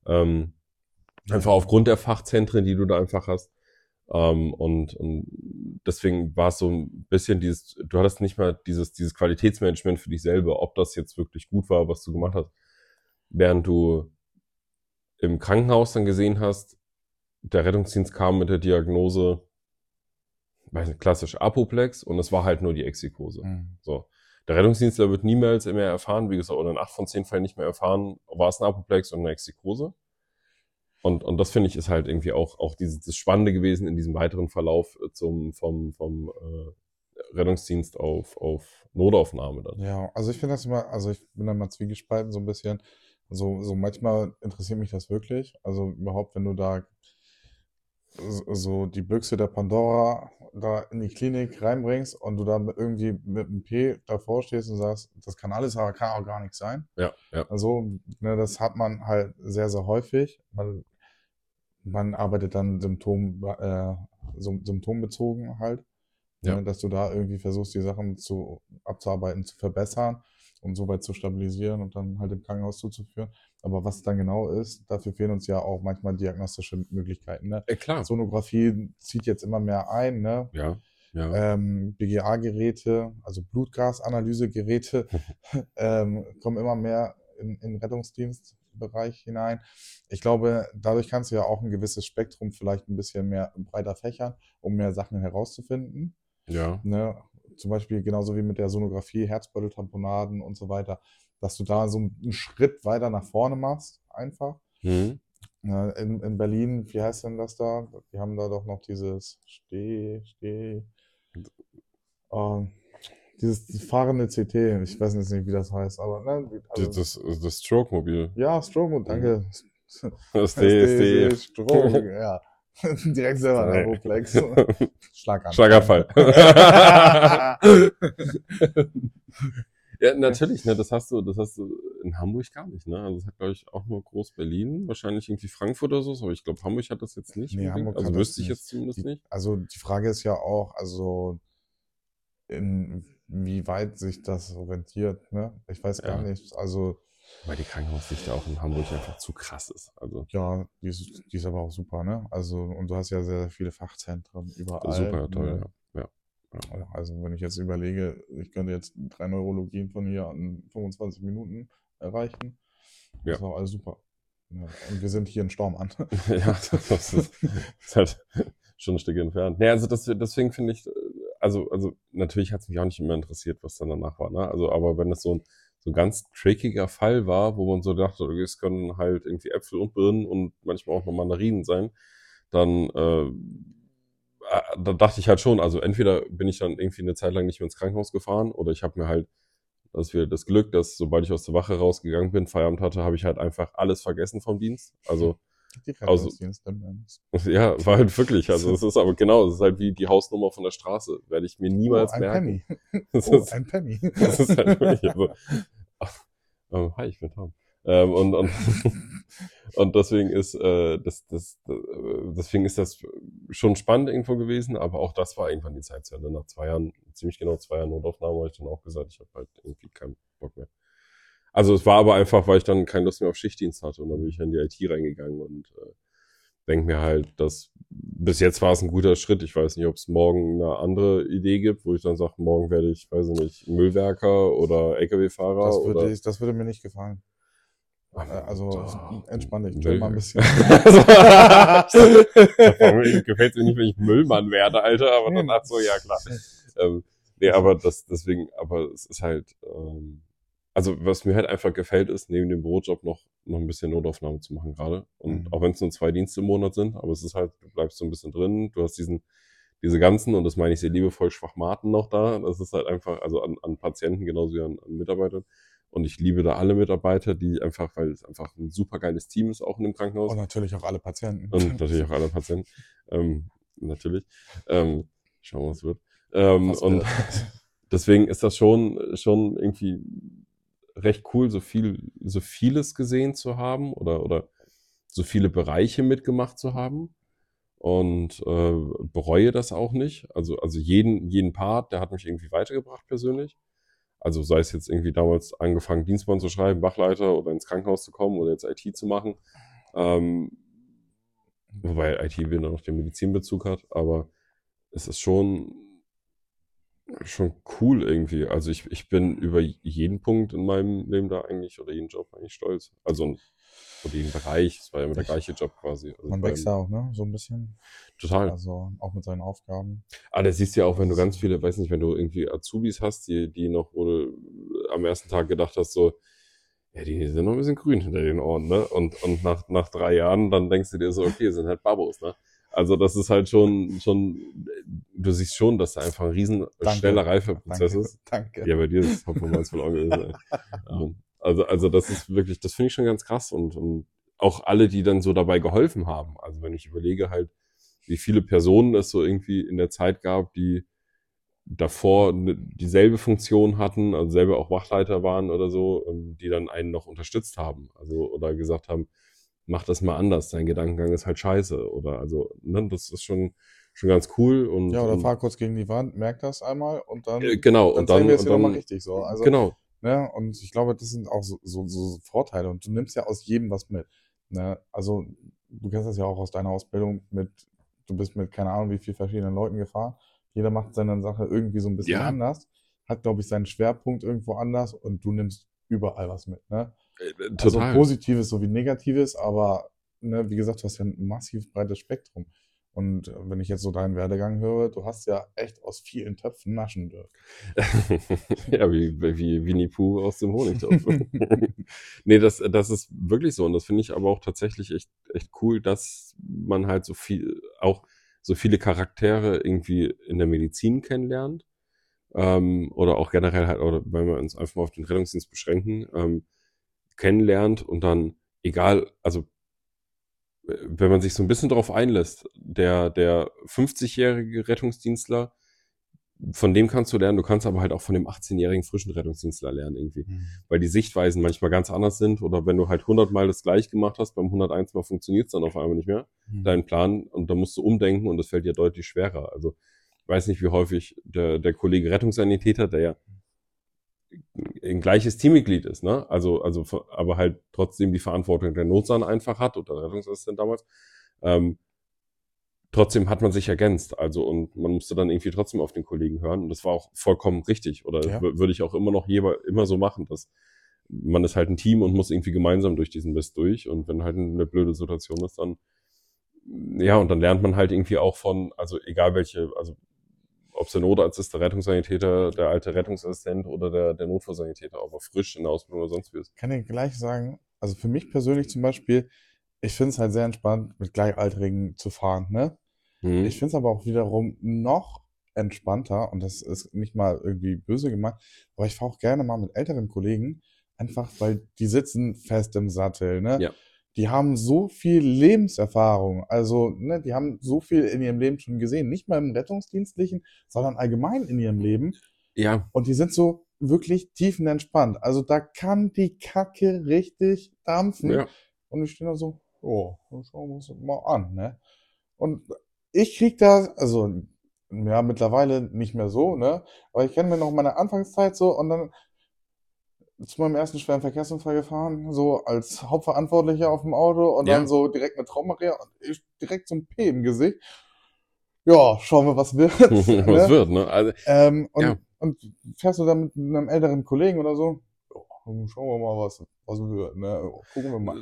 [SPEAKER 1] Ähm, einfach aufgrund der Fachzentren, die du da einfach hast. Ähm, und, und deswegen war es so ein bisschen dieses, du hattest nicht mal dieses, dieses Qualitätsmanagement für dich selber, ob das jetzt wirklich gut war, was du gemacht hast. Während du im Krankenhaus dann gesehen hast, der Rettungsdienst kam mit der Diagnose, weiß nicht, klassisch Apoplex und es war halt nur die Exikose. Mhm. So. Der Rettungsdienstler wird niemals mehr erfahren, wie gesagt, oder in acht von zehn Fällen nicht mehr erfahren, war es ein Apoplex oder eine Exikose. Und, und das finde ich ist halt irgendwie auch, auch dieses das Spannende gewesen in diesem weiteren Verlauf äh, zum, vom, vom äh, Rettungsdienst auf, auf Notaufnahme dann.
[SPEAKER 2] Ja, also ich finde das immer, also ich bin da mal zwiegespalten so ein bisschen. So, so manchmal interessiert mich das wirklich. Also überhaupt, wenn du da so die Büchse der Pandora da in die Klinik reinbringst und du da irgendwie mit einem P davor stehst und sagst, das kann alles, aber kann auch gar nichts sein.
[SPEAKER 1] Ja, ja.
[SPEAKER 2] Also, ne, das hat man halt sehr, sehr häufig. Man, man arbeitet dann Symptom, äh, symptombezogen halt. Ja. Ne, dass du da irgendwie versuchst, die Sachen zu abzuarbeiten, zu verbessern und so weit zu stabilisieren und dann halt im Krankenhaus zuzuführen. Aber was dann genau ist, dafür fehlen uns ja auch manchmal diagnostische Möglichkeiten. Ne?
[SPEAKER 1] Ja, klar.
[SPEAKER 2] Sonographie zieht jetzt immer mehr ein. Ne?
[SPEAKER 1] Ja. Ja.
[SPEAKER 2] Ähm, BGA-Geräte, also Blutgasanalysegeräte, [LAUGHS] ähm, kommen immer mehr in, in Rettungsdienstbereich hinein. Ich glaube, dadurch kannst du ja auch ein gewisses Spektrum vielleicht ein bisschen mehr breiter fächern, um mehr Sachen herauszufinden.
[SPEAKER 1] Ja.
[SPEAKER 2] Ne? Zum Beispiel genauso wie mit der Sonographie, Herzbeuteltamponaden und so weiter dass du da so einen Schritt weiter nach vorne machst, einfach. Mhm. In, in Berlin, wie heißt denn das da? Die haben da doch noch dieses Steh, Steh. Uh, dieses fahrende CT, ich weiß jetzt nicht, wie das heißt, aber
[SPEAKER 1] ne, also, das, das, das Stroke-Mobil.
[SPEAKER 2] Ja, Stroke, danke. [LAUGHS]
[SPEAKER 1] Das D,
[SPEAKER 2] Stroke, ja. [LAUGHS] Direkt selber ein Aeroplex. [LAUGHS]
[SPEAKER 1] Schlaganfall. Schlaganfall. [LAUGHS] Ja, natürlich, ne, das hast du, das hast du in Hamburg gar nicht, ne? Also das hat, glaube ich, auch nur Groß-Berlin, wahrscheinlich irgendwie Frankfurt oder so, aber ich glaube, Hamburg hat das jetzt nicht.
[SPEAKER 2] Nee, Hamburg
[SPEAKER 1] also wüsste ich jetzt zumindest
[SPEAKER 2] die,
[SPEAKER 1] nicht.
[SPEAKER 2] Also die Frage ist ja auch, also inwieweit sich das orientiert, ne? Ich weiß gar ja. nicht. Also
[SPEAKER 1] weil die Krankenhausdichte auch in Hamburg einfach zu krass ist. Also.
[SPEAKER 2] Ja, die ist, die ist aber auch super, ne? Also, und du hast ja sehr, sehr viele Fachzentren überall.
[SPEAKER 1] Super toll,
[SPEAKER 2] ne?
[SPEAKER 1] ja. ja.
[SPEAKER 2] Also wenn ich jetzt überlege, ich könnte jetzt drei Neurologien von hier an 25 Minuten erreichen. Ja. Das war alles super. Ja, und wir sind hier in Storm an. [LAUGHS]
[SPEAKER 1] ja, das ist, ist halt schon ein Stück entfernt. Nee, also das, deswegen finde ich, also, also natürlich hat es mich auch nicht immer interessiert, was dann danach war. Ne? Also, aber wenn es so ein, so ein ganz trickiger Fall war, wo man so dachte, okay, es können halt irgendwie Äpfel und Birnen und manchmal auch noch Mandarinen sein, dann äh, äh, da dachte ich halt schon, also entweder bin ich dann irgendwie eine Zeit lang nicht mehr ins Krankenhaus gefahren oder ich habe mir halt dass wir das Glück, dass sobald ich aus der Wache rausgegangen bin, Feierabend hatte, habe ich halt einfach alles vergessen vom Dienst. Also [LAUGHS] Also-. [LAUGHS] Ja, war halt wirklich. Also [LAUGHS] es ist aber genau, es ist halt wie die Hausnummer von der Straße. Werde ich mir niemals
[SPEAKER 2] oh, ein
[SPEAKER 1] merken.
[SPEAKER 2] Penny.
[SPEAKER 1] Das
[SPEAKER 2] Oh,
[SPEAKER 1] ist,
[SPEAKER 2] ein Penny.
[SPEAKER 1] das ist halt wirklich. Also, [LAUGHS] hi, ich bin Tom. Ähm, und, und, [LAUGHS] und deswegen ist äh, das, das, äh, deswegen ist das schon spannend irgendwo gewesen, aber auch das war irgendwann die Zeit zu Ende. Nach zwei Jahren, ziemlich genau zwei Jahren Notaufnahme, habe ich dann auch gesagt, ich habe halt irgendwie keinen Bock mehr. Also es war aber einfach, weil ich dann keine Lust mehr auf Schichtdienst hatte und dann bin ich in die IT reingegangen und äh, denke mir halt, dass bis jetzt war es ein guter Schritt. Ich weiß nicht, ob es morgen eine andere Idee gibt, wo ich dann sage, morgen werde ich, weiß ich nicht, Müllwerker oder LKW-Fahrer
[SPEAKER 2] Das
[SPEAKER 1] oder
[SPEAKER 2] würde, ich, das würde mir nicht gefallen. Äh, Also
[SPEAKER 1] Doch.
[SPEAKER 2] entspann dich, chill mal ein bisschen. [LAUGHS] [LAUGHS]
[SPEAKER 1] Gefällt mir nicht, wenn ich Müllmann werde, Alter, aber dann ach so, ja klar. [LAUGHS] Ähm, nee, aber das, deswegen, aber es ist halt, ähm, also was mir halt einfach gefällt, ist, neben dem Bürojob noch, noch ein bisschen Notaufnahme zu machen gerade. Und
[SPEAKER 2] Mhm.
[SPEAKER 1] auch wenn es nur zwei Dienste im Monat sind, aber es ist halt, du bleibst so ein bisschen drin, du hast diesen, diese ganzen, und das meine ich sehr liebevoll, Schwachmaten noch da. Das ist halt einfach, also an, an Patienten genauso wie an, an Mitarbeitern. Und ich liebe da alle Mitarbeiter, die einfach, weil es einfach ein super geiles Team ist, auch in dem Krankenhaus.
[SPEAKER 2] Und natürlich auch alle Patienten.
[SPEAKER 1] Und natürlich auch alle Patienten. Ähm, natürlich. Ähm, schauen wir, was wird. Ähm, und [LAUGHS] deswegen ist das schon, schon irgendwie recht cool, so viel, so vieles gesehen zu haben oder, oder so viele Bereiche mitgemacht zu haben. Und äh, bereue das auch nicht. Also, also jeden, jeden Part, der hat mich irgendwie weitergebracht persönlich. Also sei es jetzt irgendwie damals angefangen, Dienstplan zu schreiben, Wachleiter oder ins Krankenhaus zu kommen oder jetzt IT zu machen. Ähm, wobei IT wieder noch den Medizinbezug hat, aber es ist schon, schon cool irgendwie. Also ich, ich bin über jeden Punkt in meinem Leben da eigentlich oder jeden Job eigentlich stolz. Also oder jeden Bereich, es war ja immer der gleiche Job quasi. Also
[SPEAKER 2] Man wächst ja auch, ne? So ein bisschen.
[SPEAKER 1] Total.
[SPEAKER 2] Also auch mit seinen Aufgaben.
[SPEAKER 1] Ah, das siehst du ja auch, wenn du ganz viele, weiß nicht, wenn du irgendwie Azubis hast, die, die noch, wo du am ersten Tag gedacht hast, so, ja, die sind noch ein bisschen grün hinter den Ohren, ne? Und, und nach, nach drei Jahren, dann denkst du dir so, okay, sind halt Babos, ne? Also das ist halt schon, schon, du siehst schon, dass da einfach ein riesen
[SPEAKER 2] Danke.
[SPEAKER 1] schneller Reifeprozess
[SPEAKER 2] Danke.
[SPEAKER 1] ist.
[SPEAKER 2] Danke.
[SPEAKER 1] Ja, bei dir ist gewesen. ey. Ähm, [LAUGHS] Also, also das ist wirklich, das finde ich schon ganz krass und, und auch alle, die dann so dabei geholfen haben. Also wenn ich überlege halt, wie viele Personen es so irgendwie in der Zeit gab, die davor ne- dieselbe Funktion hatten, also selber auch Wachleiter waren oder so, ähm, die dann einen noch unterstützt haben. Also oder gesagt haben, mach das mal anders, dein Gedankengang ist halt scheiße. Oder also, ne, das ist schon, schon ganz cool. Und,
[SPEAKER 2] Ja, oder
[SPEAKER 1] und
[SPEAKER 2] fahr kurz gegen die Wand, merk das einmal und dann,
[SPEAKER 1] äh, genau,
[SPEAKER 2] dann
[SPEAKER 1] und dann,
[SPEAKER 2] wir es wieder mal
[SPEAKER 1] dann
[SPEAKER 2] richtig so. Also,
[SPEAKER 1] genau.
[SPEAKER 2] ne, und ich glaube, das sind auch so, so, so Vorteile und du nimmst ja aus jedem was mit. Ne? Also, du kennst das ja auch aus deiner Ausbildung mit, du bist mit keine Ahnung wie viel verschiedenen Leuten gefahren. Jeder macht seine Sache irgendwie so ein bisschen
[SPEAKER 1] Ja.
[SPEAKER 2] anders, hat, glaube ich, seinen Schwerpunkt irgendwo anders und du nimmst überall was mit. Ne?
[SPEAKER 1] Äh,
[SPEAKER 2] Also
[SPEAKER 1] Total.
[SPEAKER 2] Positives sowie Negatives, aber ne, wie gesagt, du hast ja ein massiv breites Spektrum. Und äh, wenn ich jetzt so deinen Werdegang höre, du hast ja echt aus vielen Töpfen naschen dürfen. [LAUGHS]
[SPEAKER 1] ja, wie, wie Winnie Pooh aus dem Honigtopf. [LAUGHS] nee, das, das ist wirklich so. Und das finde ich aber auch tatsächlich echt, echt cool, dass man halt so viel, auch so viele Charaktere irgendwie in der Medizin kennenlernt. Ähm, oder auch generell halt, oder wenn wir uns einfach mal auf den Rettungsdienst beschränken, ähm, kennenlernt und dann, egal, also äh, wenn man sich so ein bisschen darauf einlässt, der, der 50-jährige Rettungsdienstler, von dem kannst du lernen, du kannst aber halt auch von dem 18-jährigen frischen Rettungsdienstler lernen irgendwie. Weil die Sichtweisen manchmal ganz anders sind oder wenn du halt 100 Mal das gleich gemacht hast, beim 101 Mal funktioniert es dann auf einmal nicht mehr,
[SPEAKER 2] Mhm.
[SPEAKER 1] dein Plan und da musst du umdenken und das fällt dir deutlich schwerer. Also ich weiß nicht, wie häufig der, der Kollege Rettungssanitäter, der ja ein gleiches Teammitglied ist, ne? Also, also, aber halt trotzdem die Verantwortung der Notsan einfach hat oder Rettungsassistent damals. Ähm, trotzdem hat man sich ergänzt, also und man musste dann irgendwie trotzdem auf den Kollegen hören und das war auch vollkommen richtig oder
[SPEAKER 2] Ja.
[SPEAKER 1] wür- würde ich auch immer noch jeweils immer so machen, dass man ist halt ein Team und muss irgendwie gemeinsam durch diesen Mist durch und wenn halt eine blöde Situation ist, dann ja und dann lernt man halt irgendwie auch von, also egal welche, also ob es der Notarzt ist, der Rettungssanitäter, der alte Rettungsassistent oder der, der Notfallsanitäter, aber frisch in der Ausbildung oder sonst wie ist.
[SPEAKER 2] kann dir gleich sagen, also für mich persönlich zum Beispiel, ich finde es halt sehr entspannt, mit Gleichaltrigen zu fahren, ne?
[SPEAKER 1] Mhm.
[SPEAKER 2] Ich finde es aber auch wiederum noch entspannter, und das ist nicht mal irgendwie böse gemeint, aber ich fahre auch gerne mal mit älteren Kollegen, einfach weil die sitzen fest im Sattel, ne?
[SPEAKER 1] Ja.
[SPEAKER 2] Die haben so viel Lebenserfahrung. Also, ne, die haben so viel in ihrem Leben schon gesehen. Nicht mal im Rettungsdienstlichen, sondern allgemein in ihrem Leben.
[SPEAKER 1] Ja,
[SPEAKER 2] Und die sind so wirklich tiefenentspannt. Also da kann die Kacke richtig dampfen.
[SPEAKER 1] ja.
[SPEAKER 2] Und ich stehe da so, oh, schauen wir uns das mal an, ne? Und ich krieg da, also, ja, mittlerweile nicht mehr so, ne? Aber ich kenne mir noch meine Anfangszeit so und dann zu meinem ersten schweren Verkehrsunfall gefahren, so als Hauptverantwortlicher auf dem Auto und
[SPEAKER 1] Ja.
[SPEAKER 2] dann so direkt mit Traumareha und ich direkt so ein P im Gesicht. Ja, schauen wir, was wird. [LAUGHS]
[SPEAKER 1] Was
[SPEAKER 2] ne?
[SPEAKER 1] wird, ne? Also,
[SPEAKER 2] Ähm, und,
[SPEAKER 1] Ja.
[SPEAKER 2] und fährst du dann mit einem älteren Kollegen oder so? Schauen wir mal, was, was wird. Ne? Gucken wir mal.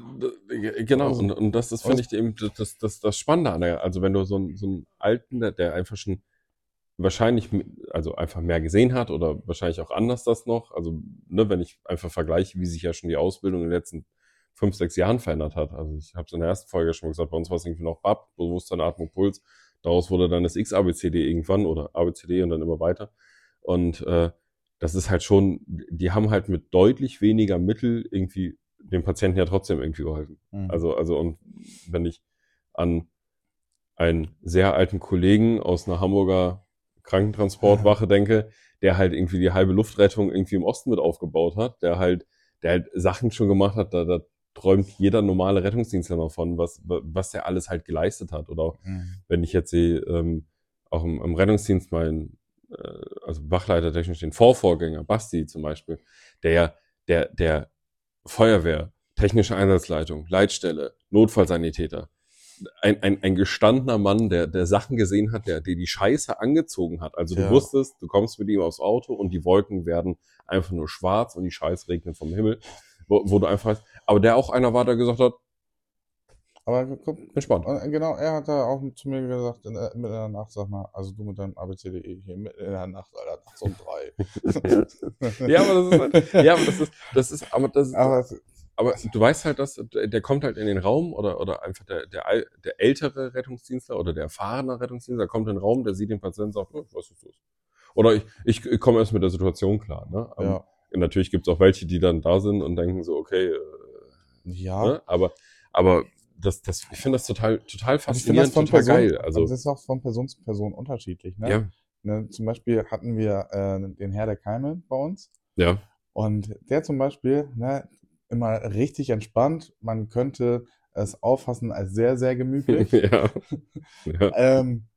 [SPEAKER 1] Genau,
[SPEAKER 2] Also-
[SPEAKER 1] und, und das, das finde ich eben das, das, das Spannende an der, also wenn du so einen, so einen Alten, der, der einfach schon wahrscheinlich, also einfach mehr gesehen hat oder wahrscheinlich auch anders das noch, also ne, wenn ich einfach vergleiche, wie sich ja schon die Ausbildung in den letzten fünf, sechs Jahren verändert hat. Also ich habe es in der ersten Folge schon mal gesagt, bei uns war es irgendwie noch BAP, Bewusstsein, Atmung, Puls. Daraus wurde dann das X-ABCD irgendwann oder ABCD und dann immer weiter. Und äh, das ist halt schon, die haben halt mit deutlich weniger Mittel irgendwie dem Patienten ja trotzdem irgendwie geholfen.
[SPEAKER 2] Mhm.
[SPEAKER 1] Also, also, und wenn ich an einen sehr alten Kollegen aus einer Hamburger Krankentransportwache denke, der halt irgendwie die halbe Luftrettung irgendwie im Osten mit aufgebaut hat, der halt, der halt Sachen schon gemacht hat, da, da träumt jeder normale Rettungsdienstler davon, was, was der alles halt geleistet hat. Oder auch,
[SPEAKER 2] Mhm.
[SPEAKER 1] wenn ich jetzt sehe, ähm, auch im, im Rettungsdienst mein, äh, also Wachleiter technisch den Vorvorgänger, Basti zum Beispiel, der ja, der, der Feuerwehr, technische Einsatzleitung, Leitstelle, Notfallsanitäter, ein, ein, ein gestandener Mann, der, der Sachen gesehen hat, der, der die Scheiße angezogen hat. Also du
[SPEAKER 2] Ja.
[SPEAKER 1] wusstest, du kommst mit ihm aufs Auto und die Wolken werden einfach nur schwarz und die Scheiße regnet vom Himmel, wo, wo du einfach, aber der auch einer war, der gesagt hat,
[SPEAKER 2] Aber guck,
[SPEAKER 1] entspannt.
[SPEAKER 2] und genau, er hat da auch zu mir gesagt, in in der Nacht, sag mal, also du mit deinem ABCDE hier, mit in der Nacht, Alter, nachts um drei. [LAUGHS]
[SPEAKER 1] Ja, aber das ist halt, ja, aber das ist, das ist, aber das ist,
[SPEAKER 2] Aber es-
[SPEAKER 1] Aber du weißt halt, dass der kommt halt in den Raum oder, oder einfach der, der, der ältere Rettungsdienstler oder der erfahrene Rettungsdienstler kommt in den Raum, der sieht den Patienten und sagt, oh, was ist das? Oder ich, ich, komme erst mit der Situation klar. Ne? Aber
[SPEAKER 2] ja.
[SPEAKER 1] Natürlich gibt es auch welche, die dann da sind und denken so, okay, äh,
[SPEAKER 2] Ja.
[SPEAKER 1] ne? aber, aber das, das, ich finde das total, total
[SPEAKER 2] Also
[SPEAKER 1] faszinierend, total
[SPEAKER 2] Person,
[SPEAKER 1] geil. Also,
[SPEAKER 2] das ist auch von Person zu Person unterschiedlich. Ne?
[SPEAKER 1] ja,
[SPEAKER 2] Ne, zum Beispiel hatten wir äh, den Herr der Keime bei uns
[SPEAKER 1] ja,
[SPEAKER 2] und der zum Beispiel ne, immer richtig entspannt. Man könnte es auffassen als sehr, sehr gemütlich. [LAUGHS]
[SPEAKER 1] ja, ja,
[SPEAKER 2] ähm,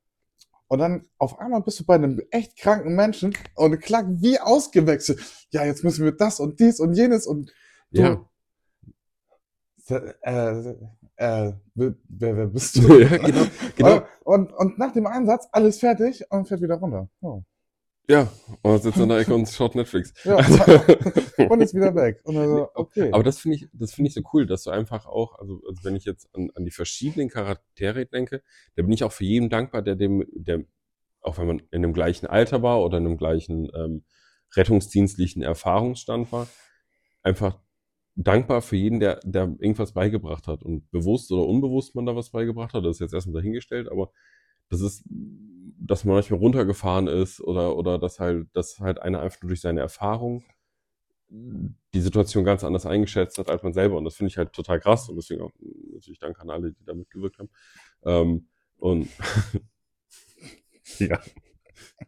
[SPEAKER 2] und dann auf einmal bist du bei einem echt kranken Menschen und klack wie ausgewechselt. Ja, jetzt müssen wir das und dies und jenes und du,
[SPEAKER 1] ja.
[SPEAKER 2] äh, äh, wer, wer bist du?
[SPEAKER 1] ja, genau, [LAUGHS] genau.
[SPEAKER 2] Und, und nach dem Einsatz alles fertig und fährt wieder runter. Ja.
[SPEAKER 1] Ja, und sitzt in der Ecke und schaut Netflix. [LAUGHS]
[SPEAKER 2] Ja.
[SPEAKER 1] Also- [LAUGHS]
[SPEAKER 2] Und ist wieder weg. Also, okay.
[SPEAKER 1] Aber das finde ich, das finde ich so cool, dass du einfach auch, also, also wenn ich jetzt an, an die verschiedenen Charaktere denke, da bin ich auch für jeden dankbar, der dem, der, auch wenn man in dem gleichen Alter war oder in dem gleichen ähm, rettungsdienstlichen Erfahrungsstand war, einfach dankbar für jeden, der, der irgendwas beigebracht hat und bewusst oder unbewusst man da was beigebracht hat, das ist jetzt erstmal dahingestellt, aber das ist, dass man manchmal runtergefahren ist oder, oder dass halt, dass halt einer einfach nur durch seine Erfahrung die Situation ganz anders eingeschätzt hat als man selber. Und das finde ich halt total krass. Und deswegen auch natürlich Dank an alle, die da mitgewirkt haben. Ähm, und [LAUGHS] ja,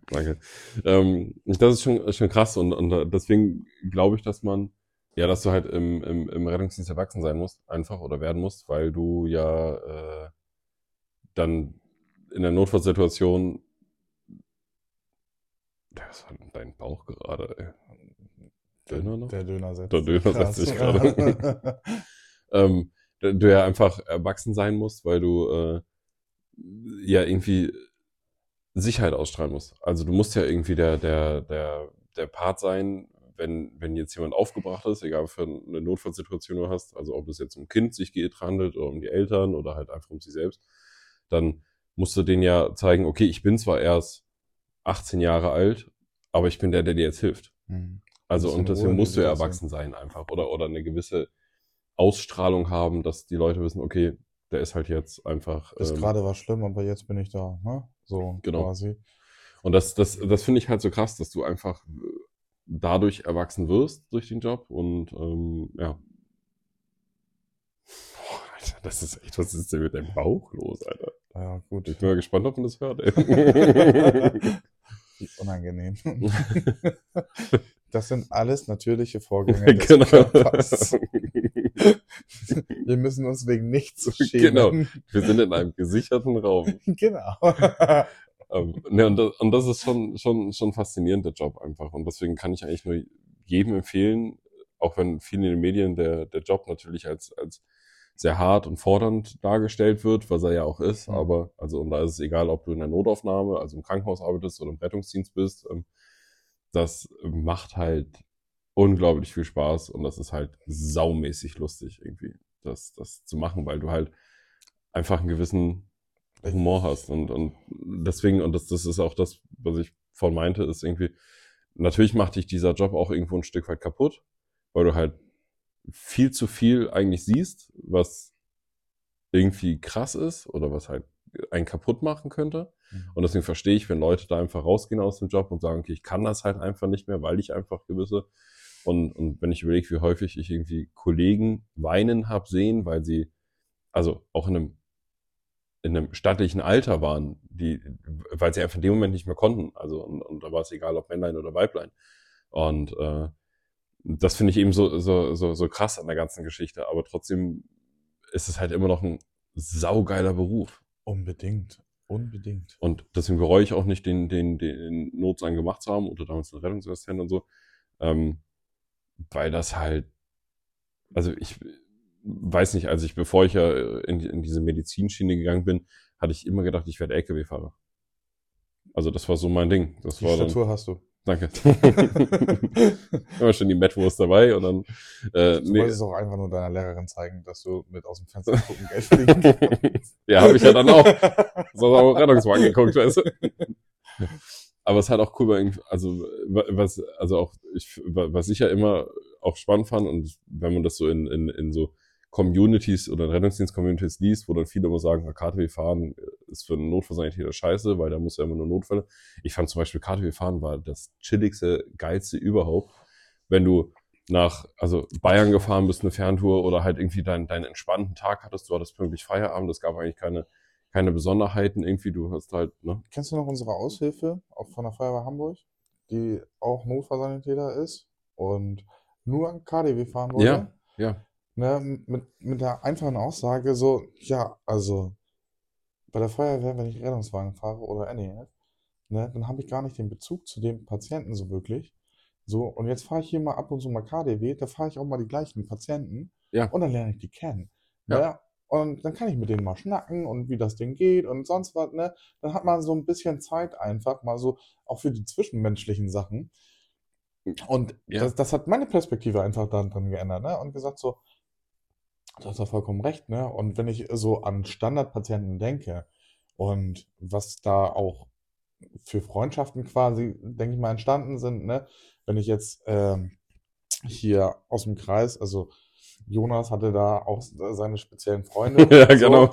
[SPEAKER 1] danke. Ähm, das ist schon, schon krass. Und, und deswegen glaube ich, dass man, ja, dass du halt im, im, im Rettungsdienst erwachsen sein musst, einfach oder werden musst, weil du ja äh, dann in der Notfallsituation das war dein Bauch gerade, ey. Döner noch?
[SPEAKER 2] Der Döner setzt
[SPEAKER 1] Der Döner setzt sich gerade. [LAUGHS] ähm, du du ja einfach erwachsen sein musst, weil du äh, ja irgendwie Sicherheit ausstrahlen musst. Also du musst ja irgendwie der, der, der, der Part sein, wenn, wenn jetzt jemand aufgebracht ist, egal für eine Notfallsituation du hast, also ob es jetzt um Kind sich geht, handelt oder um die Eltern oder halt einfach um sich selbst, dann musst du denen ja zeigen, okay, ich bin zwar erst 18 Jahre alt, aber ich bin der, der dir jetzt hilft.
[SPEAKER 2] Hm.
[SPEAKER 1] Also und deswegen musst du ja erwachsen sein einfach oder oder eine gewisse Ausstrahlung haben, dass die Leute wissen, okay, der ist halt jetzt einfach.
[SPEAKER 2] Bis
[SPEAKER 1] ähm,
[SPEAKER 2] gerade war schlimm, aber jetzt bin ich da. Ne? So
[SPEAKER 1] Genau.
[SPEAKER 2] quasi.
[SPEAKER 1] Und das das das finde ich halt so krass, dass du einfach dadurch erwachsen wirst durch den Job und ähm, ja. Alter, das ist echt, was ist denn mit deinem Bauch los, Alter?
[SPEAKER 2] Ja, gut.
[SPEAKER 1] Ich bin mal gespannt, ob man das hört. [LAUGHS] Ey.
[SPEAKER 2] Unangenehm. [LAUGHS] Das sind alles natürliche Vorgänge
[SPEAKER 1] genau. [LAUGHS]
[SPEAKER 2] Wir müssen uns wegen nichts schämen.
[SPEAKER 1] Genau. Wir sind in einem gesicherten Raum.
[SPEAKER 2] Genau.
[SPEAKER 1] Ähm, ne, und, das, und das ist schon, schon, schon faszinierend, der Job einfach. Und deswegen kann ich eigentlich nur jedem empfehlen, auch wenn vielen in den Medien der, der Job natürlich als, als sehr hart und fordernd dargestellt wird, was er ja auch ist.
[SPEAKER 2] Mhm.
[SPEAKER 1] Aber, also, und da ist es egal, ob du in der Notaufnahme, also im Krankenhaus arbeitest oder im Rettungsdienst bist, ähm, das macht halt unglaublich viel Spaß und das ist halt saumäßig lustig irgendwie, das, das zu machen, weil du halt einfach einen gewissen Humor hast und, und deswegen, und das, das ist auch das, was ich vorhin meinte, ist irgendwie, natürlich macht dich dieser Job auch irgendwo ein Stück weit kaputt, weil du halt viel zu viel eigentlich siehst, was irgendwie krass ist oder was halt einen kaputt machen könnte.
[SPEAKER 2] Mhm.
[SPEAKER 1] Und deswegen verstehe ich, wenn Leute da einfach rausgehen aus dem Job und sagen, okay, ich kann das halt einfach nicht mehr, weil ich einfach gewisse. Und, und wenn ich überlege, wie häufig ich irgendwie Kollegen weinen hab sehen, weil sie, also auch in einem, in einem stattlichen Alter waren, die, weil sie einfach in dem Moment nicht mehr konnten. Also, und, und da war es egal, ob Männlein oder Weiblein. Und äh, das finde ich eben so, so, so, so krass an der ganzen Geschichte. Aber trotzdem ist es halt immer noch ein saugeiler Beruf.
[SPEAKER 2] Unbedingt. Unbedingt.
[SPEAKER 1] Und deswegen bereue ich auch nicht, den, den, den Notsein gemacht zu haben oder damals einen Rettungsassistent und so. Ähm, weil das halt, also ich weiß nicht, als ich, bevor ich ja in, in diese Medizinschiene gegangen bin, hatte ich immer gedacht, ich werde LKW-Fahrer. Also das war so mein Ding. Das
[SPEAKER 2] Die
[SPEAKER 1] war dann,
[SPEAKER 2] Statur hast du.
[SPEAKER 1] Danke. [LAUGHS] immer schon die Mettwurst dabei und dann, äh,
[SPEAKER 2] Du
[SPEAKER 1] nee,
[SPEAKER 2] wolltest auch einfach nur deiner Lehrerin zeigen, dass du mit aus dem Fenster gucken Geld fliegen [LAUGHS] kannst.
[SPEAKER 1] ja, habe ich ja dann auch. So auch Rettungswagen geguckt, weißt du. Aber es ist halt auch cool, weil also wa- was, also auch ich, wa- was ich ja immer auch spannend fand und wenn man das so in, in, in so Communities oder Rettungsdienst-Communities liest, wo dann viele immer sagen, KTW fahren ist für einen Notfallsanitäter scheiße, weil da muss ja immer nur Notfälle. Ich fand zum Beispiel KTW fahren war das chilligste, geilste überhaupt, wenn du nach, also Bayern gefahren bist, eine Ferntour oder halt irgendwie deinen, deinen entspannten Tag hattest, du hattest pünktlich Feierabend, es gab eigentlich keine, keine Besonderheiten irgendwie, du hast halt, ne?
[SPEAKER 2] Kennst du noch unsere Aushilfe auch von der Feuerwehr Hamburg, die auch Notfallsanitäter ist und nur an KDW fahren wollte?
[SPEAKER 1] Ja, ja.
[SPEAKER 2] Ne, mit, mit der einfachen Aussage so, ja, also bei der Feuerwehr, wenn ich Rettungswagen fahre oder NEF, ne, dann habe ich gar nicht den Bezug zu dem Patienten so wirklich. So, und jetzt fahre ich hier mal ab und zu mal KDW, da fahre ich auch mal die gleichen Patienten
[SPEAKER 1] Ja.
[SPEAKER 2] und dann lerne ich die kennen.
[SPEAKER 1] Ja.
[SPEAKER 2] Ne? Und dann kann ich mit denen mal schnacken und wie das Ding geht und sonst was, ne? Dann hat man so ein bisschen Zeit einfach, mal so auch für die zwischenmenschlichen Sachen. Und
[SPEAKER 1] Ja.
[SPEAKER 2] das, das hat meine Perspektive einfach dann dran geändert, ne? Und gesagt so, du hast ja vollkommen recht, ne? Und wenn ich so an Standardpatienten denke und was da auch für Freundschaften quasi, denke ich mal, entstanden sind, ne? Wenn ich jetzt ähm, hier aus dem Kreis, also Jonas hatte da auch seine speziellen Freunde. [LAUGHS]
[SPEAKER 1] ja,
[SPEAKER 2] und so.
[SPEAKER 1] genau.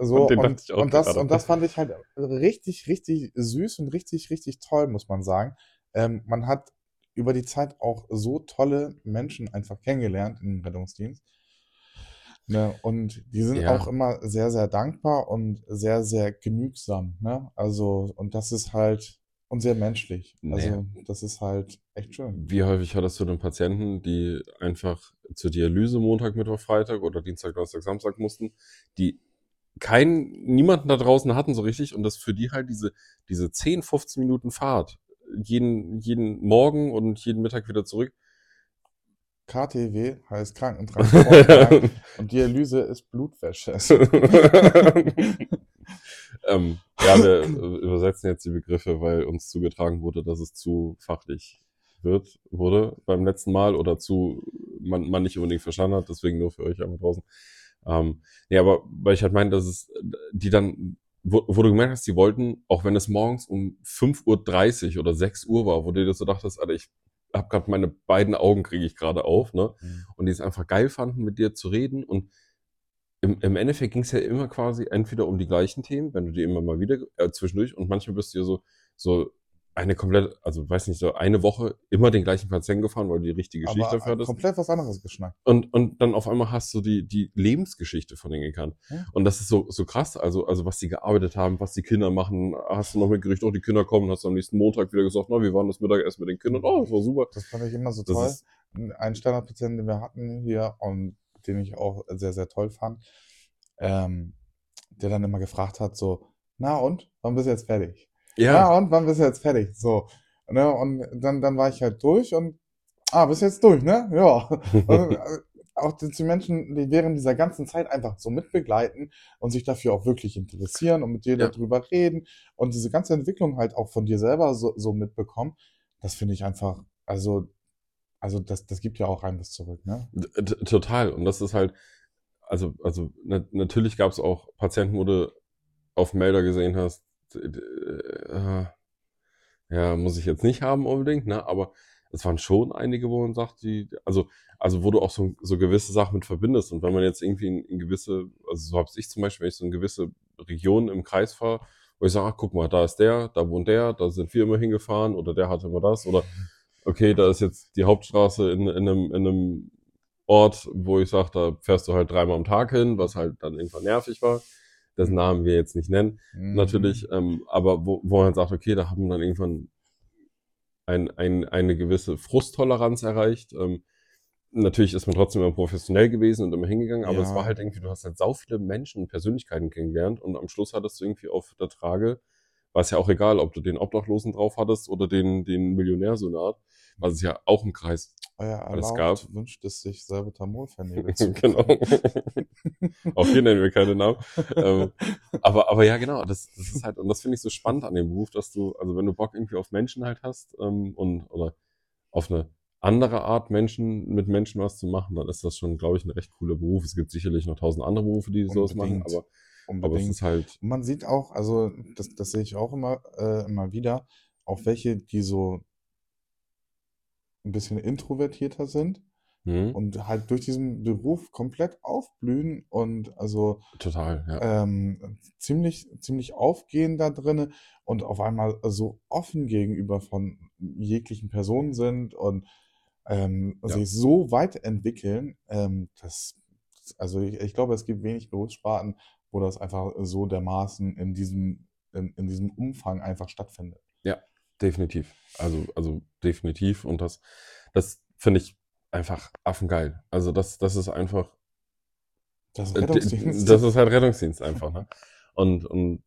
[SPEAKER 2] So, [LAUGHS]
[SPEAKER 1] Und den
[SPEAKER 2] und,
[SPEAKER 1] dachte ich auch
[SPEAKER 2] und, das, und das fand ich halt richtig, richtig süß und richtig, richtig toll, muss man sagen. Ähm, man hat über die Zeit auch so tolle Menschen einfach kennengelernt im Rettungsdienst. Ne? Und die sind
[SPEAKER 1] Ja.
[SPEAKER 2] auch immer sehr, sehr dankbar und sehr, sehr genügsam. Ne? Also, und das ist halt, und sehr menschlich. Also, das ist halt echt schön.
[SPEAKER 1] Wie häufig hattest du denn Patienten, die einfach zur Dialyse Montag, Mittwoch, Freitag oder Dienstag, Donnerstag, Samstag mussten, die keinen, niemanden da draußen hatten so richtig und das für die halt diese, diese 10, 15 Minuten Fahrt jeden, jeden Morgen und jeden Mittag wieder zurück.
[SPEAKER 2] KTW heißt Krankentransportwagen [LAUGHS] und Dialyse ist Blutwäsche. [LAUGHS] [LAUGHS]
[SPEAKER 1] ähm, ja, wir übersetzen jetzt die Begriffe, weil uns zugetragen wurde, dass es zu fachlich wird, wurde beim letzten Mal oder zu, man, man nicht unbedingt verstanden hat, deswegen nur für euch einmal draußen. Ähm, ja, aber weil ich halt meine, dass es, die dann, wo, wo du gemerkt hast, die wollten, auch wenn es morgens um 5.30 Uhr oder 6 Uhr war, wo du dir so dachtest, Alter, ich hab gerade meine beiden Augen kriege ich gerade auf, ne? und die es einfach geil fanden, mit dir zu reden. Und im, im Endeffekt ging es ja immer quasi entweder um die gleichen Themen, wenn du die immer mal wieder äh, zwischendurch und manchmal bist du ja so, so eine komplett, also weiß nicht, so eine Woche immer den gleichen Patienten gefahren, weil du die richtige Geschichte
[SPEAKER 2] Aber
[SPEAKER 1] dafür hattest.
[SPEAKER 2] komplett was anderes geschnackt.
[SPEAKER 1] Und, und dann auf einmal hast du die, die Lebensgeschichte von denen gekannt.
[SPEAKER 2] Ja.
[SPEAKER 1] Und das ist so, so krass, also, also was die gearbeitet haben, was die Kinder machen. Hast du noch mitgekriegt, oh, die Kinder kommen, hast du am nächsten Montag wieder gesagt, na, wie war denn das Mittagessen mit den Kindern? Oh, das war super.
[SPEAKER 2] Das fand ich immer so
[SPEAKER 1] Das
[SPEAKER 2] toll. Ein Standardpatienten, den wir hatten hier und den ich auch sehr, sehr toll fand, ähm, der dann immer gefragt hat, so, na und, wann bist du jetzt fertig?
[SPEAKER 1] Ja,
[SPEAKER 2] Na und, wann bist du jetzt fertig? So, ne, und dann, dann war ich halt durch und, ah, bist jetzt durch, ne? Ja. [LAUGHS] Und, äh, auch die die Menschen, die während dieser ganzen Zeit einfach so mitbegleiten und sich dafür auch wirklich interessieren und mit dir
[SPEAKER 1] Ja.
[SPEAKER 2] darüber reden und diese ganze Entwicklung halt auch von dir selber so, so mitbekommen, das finde ich einfach, also, also das, das gibt ja auch rein was zurück, ne?
[SPEAKER 1] t- total. Und das ist halt, also, also na, natürlich gab es auch Patienten, wo du auf Melder gesehen hast, äh, äh, ja, muss ich jetzt nicht haben unbedingt, ne? Aber es waren schon einige, wo man sagt, die, also, also wo du auch so, so gewisse Sachen mit verbindest. Und wenn man jetzt irgendwie in, in gewisse, also so hab's ich zum Beispiel, wenn ich so in gewisse Regionen im Kreis fahre, wo ich sage, ach, guck mal, da ist der, da wohnt der, da sind wir immer hingefahren oder der hatte immer das oder okay, da ist jetzt die Hauptstraße in, in, einem, in einem Ort, wo ich sage, da fährst du halt dreimal am Tag hin, was halt dann irgendwann nervig war. Das Namen wir jetzt nicht nennen
[SPEAKER 2] Mhm.
[SPEAKER 1] natürlich, ähm, aber wo, wo man sagt, okay, da haben wir dann irgendwann ein, ein, eine gewisse Frusttoleranz erreicht. Ähm, natürlich ist man trotzdem immer professionell gewesen und immer hingegangen, aber es
[SPEAKER 2] Ja.
[SPEAKER 1] war halt irgendwie, du hast halt sau viele Menschen und Persönlichkeiten kennengelernt und am Schluss hattest du irgendwie auf der Trage, war es ja auch egal, ob du den Obdachlosen drauf hattest oder den, den Millionärsonat, was es ja auch im Kreis
[SPEAKER 2] Euer
[SPEAKER 1] alles gab.
[SPEAKER 2] wünscht es sich, Salbutamol-Vernebel [LAUGHS] zu
[SPEAKER 1] genau. [LAUGHS] Auch hier nennen wir keine Namen. ähm, [LAUGHS] aber, aber ja, genau, das, das ist halt, und das finde ich so spannend an dem Beruf, dass du, also wenn du Bock irgendwie auf Menschen halt hast, ähm, und, oder auf eine andere Art Menschen, mit Menschen was zu machen, dann ist das schon, glaube ich, ein recht cooler Beruf. Es gibt sicherlich noch tausend andere Berufe, die sowas machen,
[SPEAKER 2] Unbedingt.
[SPEAKER 1] aber, es ist halt,
[SPEAKER 2] man sieht auch, also das, das sehe ich auch immer, äh, immer wieder, auch welche, die so ein bisschen introvertierter sind
[SPEAKER 1] hm,
[SPEAKER 2] und halt durch diesen Beruf komplett aufblühen und also
[SPEAKER 1] total, ja.
[SPEAKER 2] ähm, ziemlich, ziemlich aufgehen da drinne und auf einmal so offen gegenüber von jeglichen Personen sind und ähm,
[SPEAKER 1] Ja.
[SPEAKER 2] sich so weit entwickeln, ähm, das, also ich, ich glaube, es gibt wenig Berufssparten, wo das einfach so dermaßen in diesem, in, in diesem Umfang einfach stattfindet.
[SPEAKER 1] Definitiv. Also, also definitiv. Und das, das finde ich einfach affengeil. Also das, das ist einfach,
[SPEAKER 2] Das ist
[SPEAKER 1] Äh,
[SPEAKER 2] Rettungsdienst.
[SPEAKER 1] Das ist halt Rettungsdienst einfach, ne? Und, und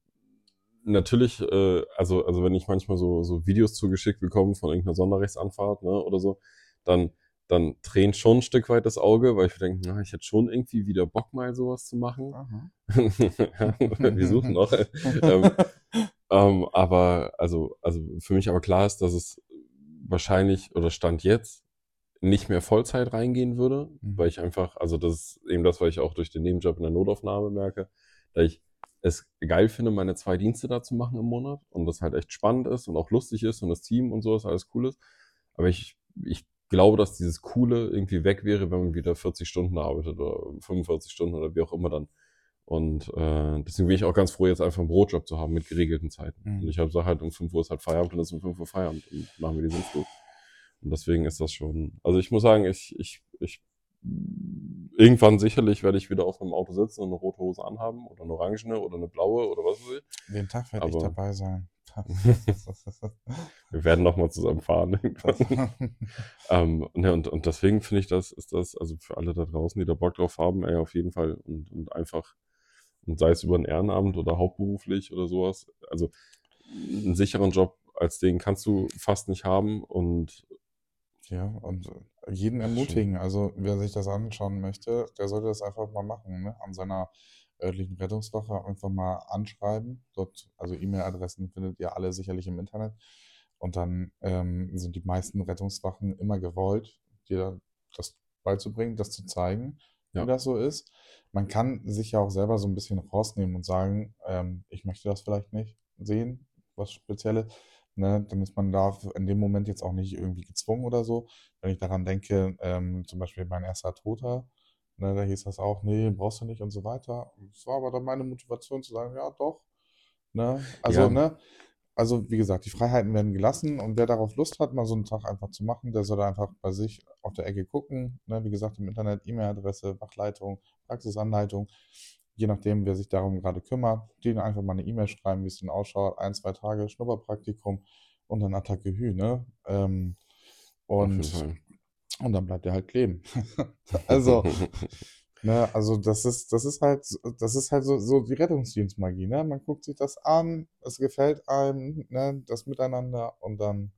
[SPEAKER 1] natürlich, äh, also, also wenn ich manchmal so, so Videos zugeschickt bekomme von irgendeiner Sonderrechtsanfahrt, ne, oder so, dann, dann tränt schon ein Stück weit das Auge, weil ich denke, na, ich hätte schon irgendwie wieder Bock, mal sowas zu machen. [LAUGHS] Wir suchen noch. ähm, ähm, aber, also, also für mich aber klar ist, dass es wahrscheinlich oder Stand jetzt nicht mehr Vollzeit reingehen würde,
[SPEAKER 2] Mhm.
[SPEAKER 1] weil ich einfach, also das ist eben das, was ich auch durch den Nebenjob in der Notaufnahme merke, dass ich es geil finde, meine zwei Dienste da zu machen im Monat und das halt echt spannend ist und auch lustig ist und das Team und so ist alles cool ist. Aber ich, ich glaube, dass dieses Coole irgendwie weg wäre, wenn man wieder 40 Stunden arbeitet oder 45 Stunden oder wie auch immer dann. Und äh, deswegen bin ich auch ganz froh, jetzt einfach einen Brotjob zu haben mit geregelten Zeiten.
[SPEAKER 2] Mhm.
[SPEAKER 1] Und ich habe so halt um 5 Uhr ist halt Feierabend und dann ist um 5 Uhr Feierabend und machen wir die Sinnflug. Und deswegen ist das schon, also ich muss sagen, ich, ich, ich, irgendwann sicherlich werde ich wieder auf einem Auto sitzen und eine rote Hose anhaben oder eine orangene oder eine blaue oder was weiß ich.
[SPEAKER 2] Den Tag werde ich dabei sein. [LAUGHS]
[SPEAKER 1] Wir werden nochmal zusammen fahren [LAUGHS] ähm, ne, und, und deswegen finde ich das, ist das, also für alle da draußen, die da Bock drauf haben, ey, auf jeden Fall und, und einfach, und sei es über ein Ehrenamt oder hauptberuflich oder sowas, also einen sicheren Job als den kannst du fast nicht haben und
[SPEAKER 2] Ja, und jeden ermutigen. Also, wer sich das anschauen möchte, der sollte das einfach mal machen, ne? An seiner örtlichen Rettungswache einfach mal anschreiben. Dort, also E-Mail-Adressen findet ihr alle sicherlich im Internet. Und dann ähm, sind die meisten Rettungswachen immer gewollt, dir das beizubringen, das zu zeigen,
[SPEAKER 1] Ja.
[SPEAKER 2] wie das so ist. Man kann sich ja auch selber so ein bisschen rausnehmen und sagen, ähm, ich möchte das vielleicht nicht sehen, was Spezielles. Ne, dann ist man da in dem Moment jetzt auch nicht irgendwie gezwungen oder so. Wenn ich daran denke, ähm, zum Beispiel mein erster Toter, ne, da hieß das auch, nee, brauchst du nicht und so weiter. Es war aber dann meine Motivation zu sagen, ja, doch. Ne? Also,
[SPEAKER 1] Ja.
[SPEAKER 2] ne, also wie gesagt, die Freiheiten werden gelassen und wer darauf Lust hat, mal so einen Tag einfach zu machen, der soll da einfach bei sich auf der Ecke gucken. Ne? Wie gesagt, im Internet, E-Mail-Adresse, Wachleitung, Praxisanleitung, je nachdem, wer sich darum gerade kümmert, denen einfach mal eine E-Mail schreiben, wie es denn ausschaut, ein, zwei Tage Schnupperpraktikum und dann Attacke Hü, ne? Ähm, und, und dann bleibt er halt kleben. [LAUGHS] also, Ne, also das ist, das ist halt, das ist halt so, so die Rettungsdienstmagie, ne? Man guckt sich das an, es gefällt einem, ne, das Miteinander und dann,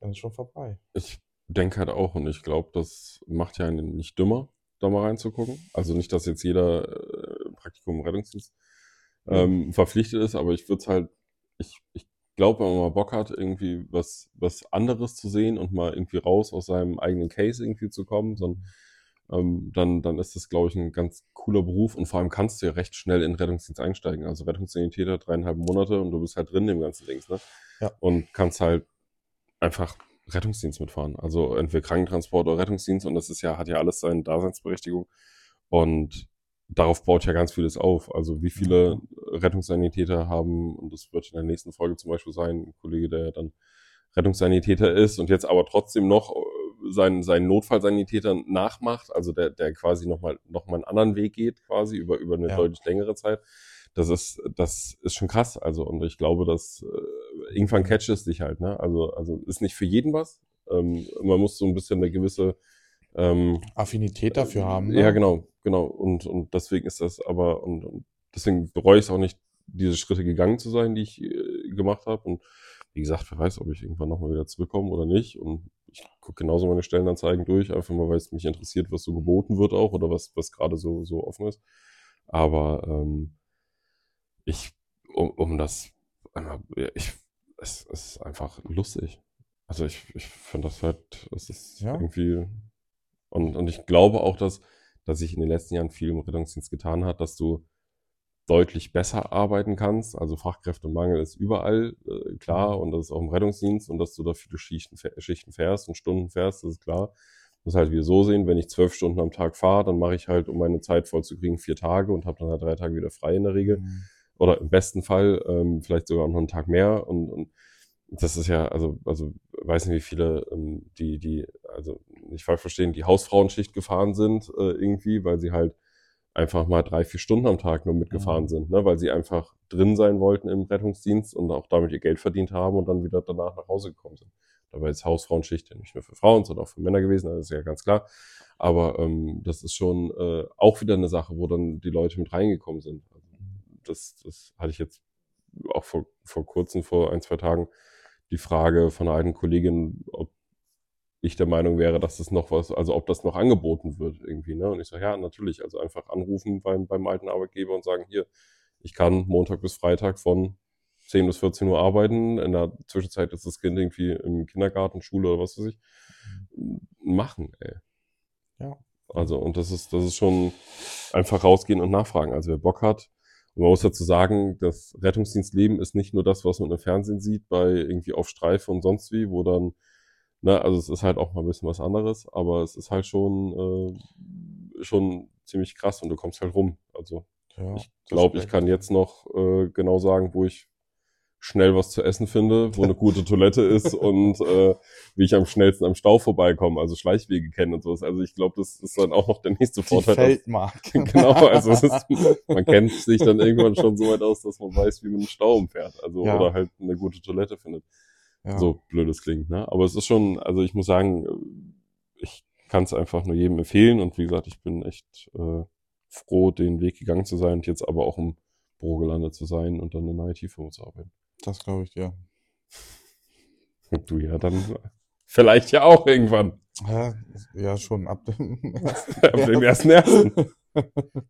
[SPEAKER 2] dann ist schon vorbei.
[SPEAKER 1] Ich denke halt auch und ich glaube, das macht ja einen nicht dümmer, da mal reinzugucken. Also nicht, dass jetzt jeder äh, Praktikum im Rettungsdienst ähm, verpflichtet ist, aber ich würde es halt, ich, ich glaube, wenn man mal Bock hat, irgendwie was, was anderes zu sehen und mal irgendwie raus aus seinem eigenen Case irgendwie zu kommen, sondern ähm, dann, dann ist das, glaube ich, ein ganz cooler Beruf und vor allem kannst du ja recht schnell in Rettungsdienst einsteigen. Also Rettungssanitäter dreieinhalb Monate und du bist halt drin im ganzen Dings, ne?
[SPEAKER 2] Ja.
[SPEAKER 1] Und kannst halt einfach Rettungsdienst mitfahren. Also entweder Krankentransport oder Rettungsdienst und das ist ja, hat ja alles seine Daseinsberechtigung. Und darauf baut ja ganz vieles auf. Also wie viele. Rettungssanitäter haben, und das wird in der nächsten Folge zum Beispiel sein, ein Kollege, der ja dann Rettungssanitäter ist und jetzt aber trotzdem noch seinen, seinen Notfallsanitäter nachmacht, also der, der quasi nochmal noch mal einen anderen Weg geht, quasi über, über eine ja. deutlich längere Zeit. Das ist, das ist schon krass. Also, und ich glaube, dass äh, irgendwann catcht es dich halt, ne? Also, also ist nicht für jeden was. Ähm, man muss so ein bisschen eine gewisse
[SPEAKER 2] ähm, Affinität dafür haben. Ne?
[SPEAKER 1] Ja, genau, genau. Und, und deswegen ist das aber, und, und deswegen bereue ich es auch nicht, diese Schritte gegangen zu sein, die ich äh, gemacht habe. Und wie gesagt, wer weiß, ob ich irgendwann nochmal wieder zurückkomme oder nicht. Und ich gucke genauso meine Stellenanzeigen durch, einfach mal, weil es mich interessiert, was so geboten wird auch oder was, was gerade so, so offen ist. Aber ähm, ich, um, um das einmal, ich, es, es ist einfach lustig. Also ich, ich finde das halt, es ist ja. irgendwie, und, und ich glaube auch, dass, dass sich in den letzten Jahren viel im Rettungsdienst getan hat, dass du deutlich besser arbeiten kannst. Also Fachkräftemangel ist überall äh, klar mhm. und das ist auch im Rettungsdienst und dass du da viele Schichten, Schichten fährst und Stunden fährst, das ist klar. Muss halt wieder so sehen, wenn ich zwölf Stunden am Tag fahre, dann mache ich halt, um meine Zeit voll zu kriegen, vier Tage und habe dann halt drei Tage wieder frei in der Regel. Mhm. Oder im besten Fall ähm, vielleicht sogar noch einen Tag mehr. Und, und das ist ja, also, also weiß nicht, wie viele, ähm, die, die, also nicht falsch verstehen, die Hausfrauenschicht gefahren sind äh, irgendwie, weil sie halt einfach mal drei, vier Stunden am Tag nur mitgefahren mhm. sind, ne? weil sie einfach drin sein wollten im Rettungsdienst und auch damit ihr Geld verdient haben und dann wieder danach nach Hause gekommen sind. Dabei ist Hausfrauenschicht ja nicht nur für Frauen, sondern auch für Männer gewesen, das ist ja ganz klar. Aber ähm, das ist schon äh, auch wieder eine Sache, wo dann die Leute mit reingekommen sind. Also das, das hatte ich jetzt auch vor, vor kurzem, vor ein, zwei Tagen, die Frage von einer alten Kollegin, ob ich der Meinung wäre, dass das noch was, also ob das noch angeboten wird irgendwie. Ne? Und ich sage, ja, natürlich. Also einfach anrufen beim, beim alten Arbeitgeber und sagen, hier, ich kann Montag bis Freitag von 10 bis 14 Uhr arbeiten. In der Zwischenzeit ist das Kind irgendwie im Kindergarten, Schule oder was weiß ich. Machen, ey.
[SPEAKER 2] Ja.
[SPEAKER 1] Also, und das ist, das ist schon einfach rausgehen und nachfragen. Also, wer Bock hat, und man muss dazu sagen, das Rettungsdienstleben ist nicht nur das, was man im Fernsehen sieht, bei irgendwie auf Streife und sonst wie, wo dann Ne, also es ist halt auch mal ein bisschen was anderes, aber es ist halt schon, äh, schon ziemlich krass und du kommst halt rum. Also ja, ich glaube, ich kann jetzt noch äh, genau sagen, wo ich schnell was zu essen finde, wo eine gute Toilette ist [LAUGHS] und äh, wie ich am schnellsten am Stau vorbeikomme, also Schleichwege kenne und sowas. Also ich glaube, das ist dann auch noch der nächste Vorteil.
[SPEAKER 2] Die Feldmark. [LAUGHS]
[SPEAKER 1] genau, also ist, [LAUGHS] man kennt sich dann irgendwann schon so weit aus, dass man weiß, wie man einen Stau umfährt. Also ja. oder halt eine gute Toilette findet. Ja. So blöd es klingt, ne? Aber es ist schon, also ich muss sagen, ich kann es einfach nur jedem empfehlen und wie gesagt, ich bin echt äh, froh, den Weg gegangen zu sein und jetzt aber auch im Büro gelandet zu sein und dann in einer IT-Firma zu arbeiten.
[SPEAKER 2] Das glaube ich, ja.
[SPEAKER 1] Und du ja dann vielleicht ja auch irgendwann.
[SPEAKER 2] Ja, ja schon ab dem, [LAUGHS]
[SPEAKER 1] ab dem ersten ersten.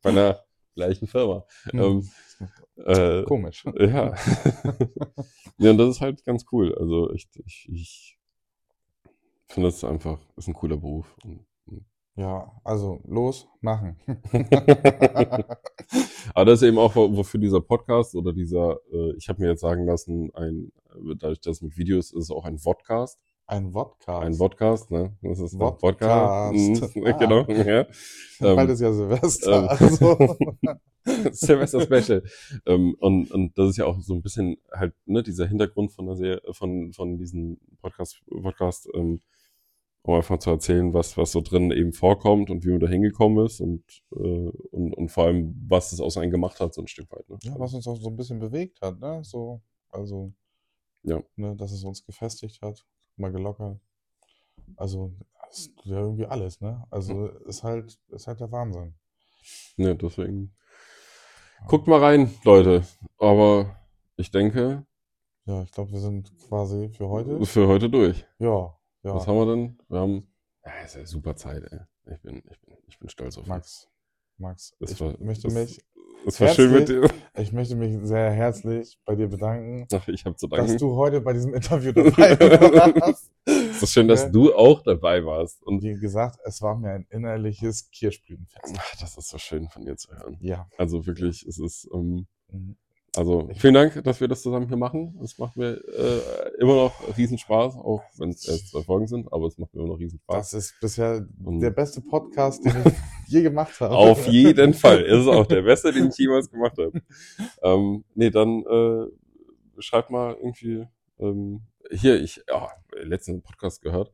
[SPEAKER 1] Bei einer gleichen Firma. Hm. Ähm,
[SPEAKER 2] äh, Komisch.
[SPEAKER 1] Ja. [LAUGHS] ja, und das ist halt ganz cool. Also ich, ich, ich finde das einfach, ist ein cooler Beruf.
[SPEAKER 2] Ja, also los, machen. [LAUGHS]
[SPEAKER 1] Aber das ist eben auch, wofür dieser Podcast oder dieser, äh, ich habe mir jetzt sagen lassen, ein, dadurch, dass es mit Videos ist, auch ein Vodcast.
[SPEAKER 2] Ein Vodcast.
[SPEAKER 1] Ein Vodcast, ne? Das ist
[SPEAKER 2] Vodcast. Podcast.
[SPEAKER 1] Mhm, ah. Genau, ja.
[SPEAKER 2] Bald ähm, ist ja Silvester. Ähm, also. [LAUGHS]
[SPEAKER 1] Silvester Special. ähm, und, und das ist ja auch so ein bisschen halt, ne, dieser Hintergrund von der Serie, von, von diesem Podcast, Podcast, ähm, um einfach zu erzählen, was, was so drin eben vorkommt und wie man da hingekommen ist und, äh, und, und vor allem, was es aus einem gemacht hat, so ein Stück weit. Ne?
[SPEAKER 2] Ja, was uns auch so ein bisschen bewegt hat, ne? So, also,
[SPEAKER 1] Ja.
[SPEAKER 2] ne, dass es uns gefestigt hat, mal gelockert. Also, das ist ja irgendwie alles, ne? Also, ist halt, ist halt der Wahnsinn.
[SPEAKER 1] Ne, deswegen. Guckt mal rein, Leute. Aber ich denke,
[SPEAKER 2] Ja, ich glaube, wir sind quasi für heute.
[SPEAKER 1] für heute durch.
[SPEAKER 2] Ja, ja.
[SPEAKER 1] Was haben wir denn? Wir haben. Ja, ist ja super Zeit, ey. Ich bin, ich bin, ich bin stolz auf dich.
[SPEAKER 2] Max, Max,
[SPEAKER 1] Das
[SPEAKER 2] ich
[SPEAKER 1] war-
[SPEAKER 2] möchte
[SPEAKER 1] das-
[SPEAKER 2] mich,
[SPEAKER 1] Es war schön mit dir.
[SPEAKER 2] Ich möchte mich sehr herzlich bei dir bedanken,
[SPEAKER 1] Ach, ich habe zu
[SPEAKER 2] dass
[SPEAKER 1] danken.
[SPEAKER 2] du heute bei diesem Interview [LAUGHS] dabei warst.
[SPEAKER 1] Es ist schön, dass
[SPEAKER 2] Ja.
[SPEAKER 1] du auch dabei warst. Und
[SPEAKER 2] Wie gesagt, es war mir ein innerliches Kirschblütenfest.
[SPEAKER 1] ach, das ist so schön von dir zu hören.
[SPEAKER 2] Ja.
[SPEAKER 1] Also wirklich, es ist. Ähm,
[SPEAKER 2] Mhm.
[SPEAKER 1] Also vielen Dank, dass wir das zusammen hier machen. Es macht mir äh, immer noch Riesenspaß, auch wenn es erst zwei Folgen sind, aber es macht mir immer noch Riesenspaß.
[SPEAKER 2] Das ist bisher
[SPEAKER 1] Und-
[SPEAKER 2] der beste Podcast, den ich [LAUGHS] je gemacht habe.
[SPEAKER 1] Auf jeden [LAUGHS] Fall. Es ist auch der beste, den ich jemals gemacht habe. Ähm, nee, dann äh, schreibt mal irgendwie. Ähm, hier, ich ja, letzten Podcast gehört.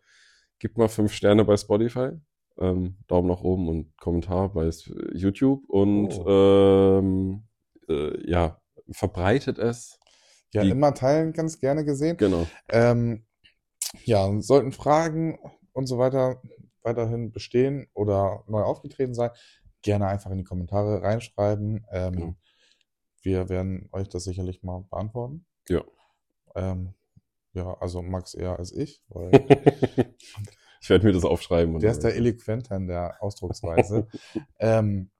[SPEAKER 1] Gib mal fünf Sterne bei Spotify. Ähm, Daumen nach oben und Kommentar bei YouTube. Und ähm, äh, ja, verbreitet es.
[SPEAKER 2] Ja,
[SPEAKER 1] die-
[SPEAKER 2] immer teilen, ganz gerne gesehen.
[SPEAKER 1] Genau.
[SPEAKER 2] Ähm, ja, sollten Fragen und so weiter weiterhin bestehen oder neu aufgetreten sein, gerne einfach in die Kommentare reinschreiben. Ähm,
[SPEAKER 1] Genau.
[SPEAKER 2] Wir werden euch das sicherlich mal beantworten.
[SPEAKER 1] Ja.
[SPEAKER 2] Ähm, ja, also Max eher als ich, weil [LAUGHS]
[SPEAKER 1] ich werde mir das aufschreiben. und
[SPEAKER 2] der ist der eloquenter in der Ausdrucksweise. [LAUGHS] ähm,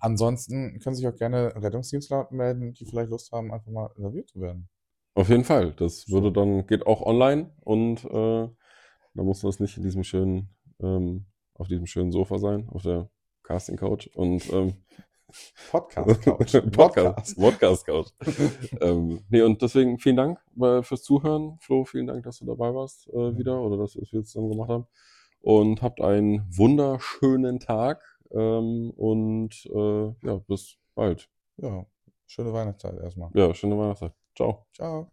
[SPEAKER 2] ansonsten können sich auch gerne Rettungsdienstler melden, die vielleicht Lust haben, einfach mal interviewt zu werden.
[SPEAKER 1] Auf jeden Fall. Das würde dann, geht auch online und äh, da muss das nicht in diesem schönen, ähm, auf diesem schönen Sofa sein, auf der Casting Couch und ähm, [LAUGHS]
[SPEAKER 2] Podcast Couch. [LAUGHS]
[SPEAKER 1] Podcast, Podcast Couch. [LAUGHS] ähm, nee, und deswegen vielen Dank äh, fürs Zuhören. Flo, vielen Dank, dass du dabei warst äh, wieder oder dass wir es jetzt zusammen gemacht haben. Und habt einen wunderschönen Tag ähm, und äh, ja, bis bald.
[SPEAKER 2] Ja, schöne Weihnachtszeit erstmal.
[SPEAKER 1] Ja, schöne Weihnachtszeit. Ciao.
[SPEAKER 2] Ciao.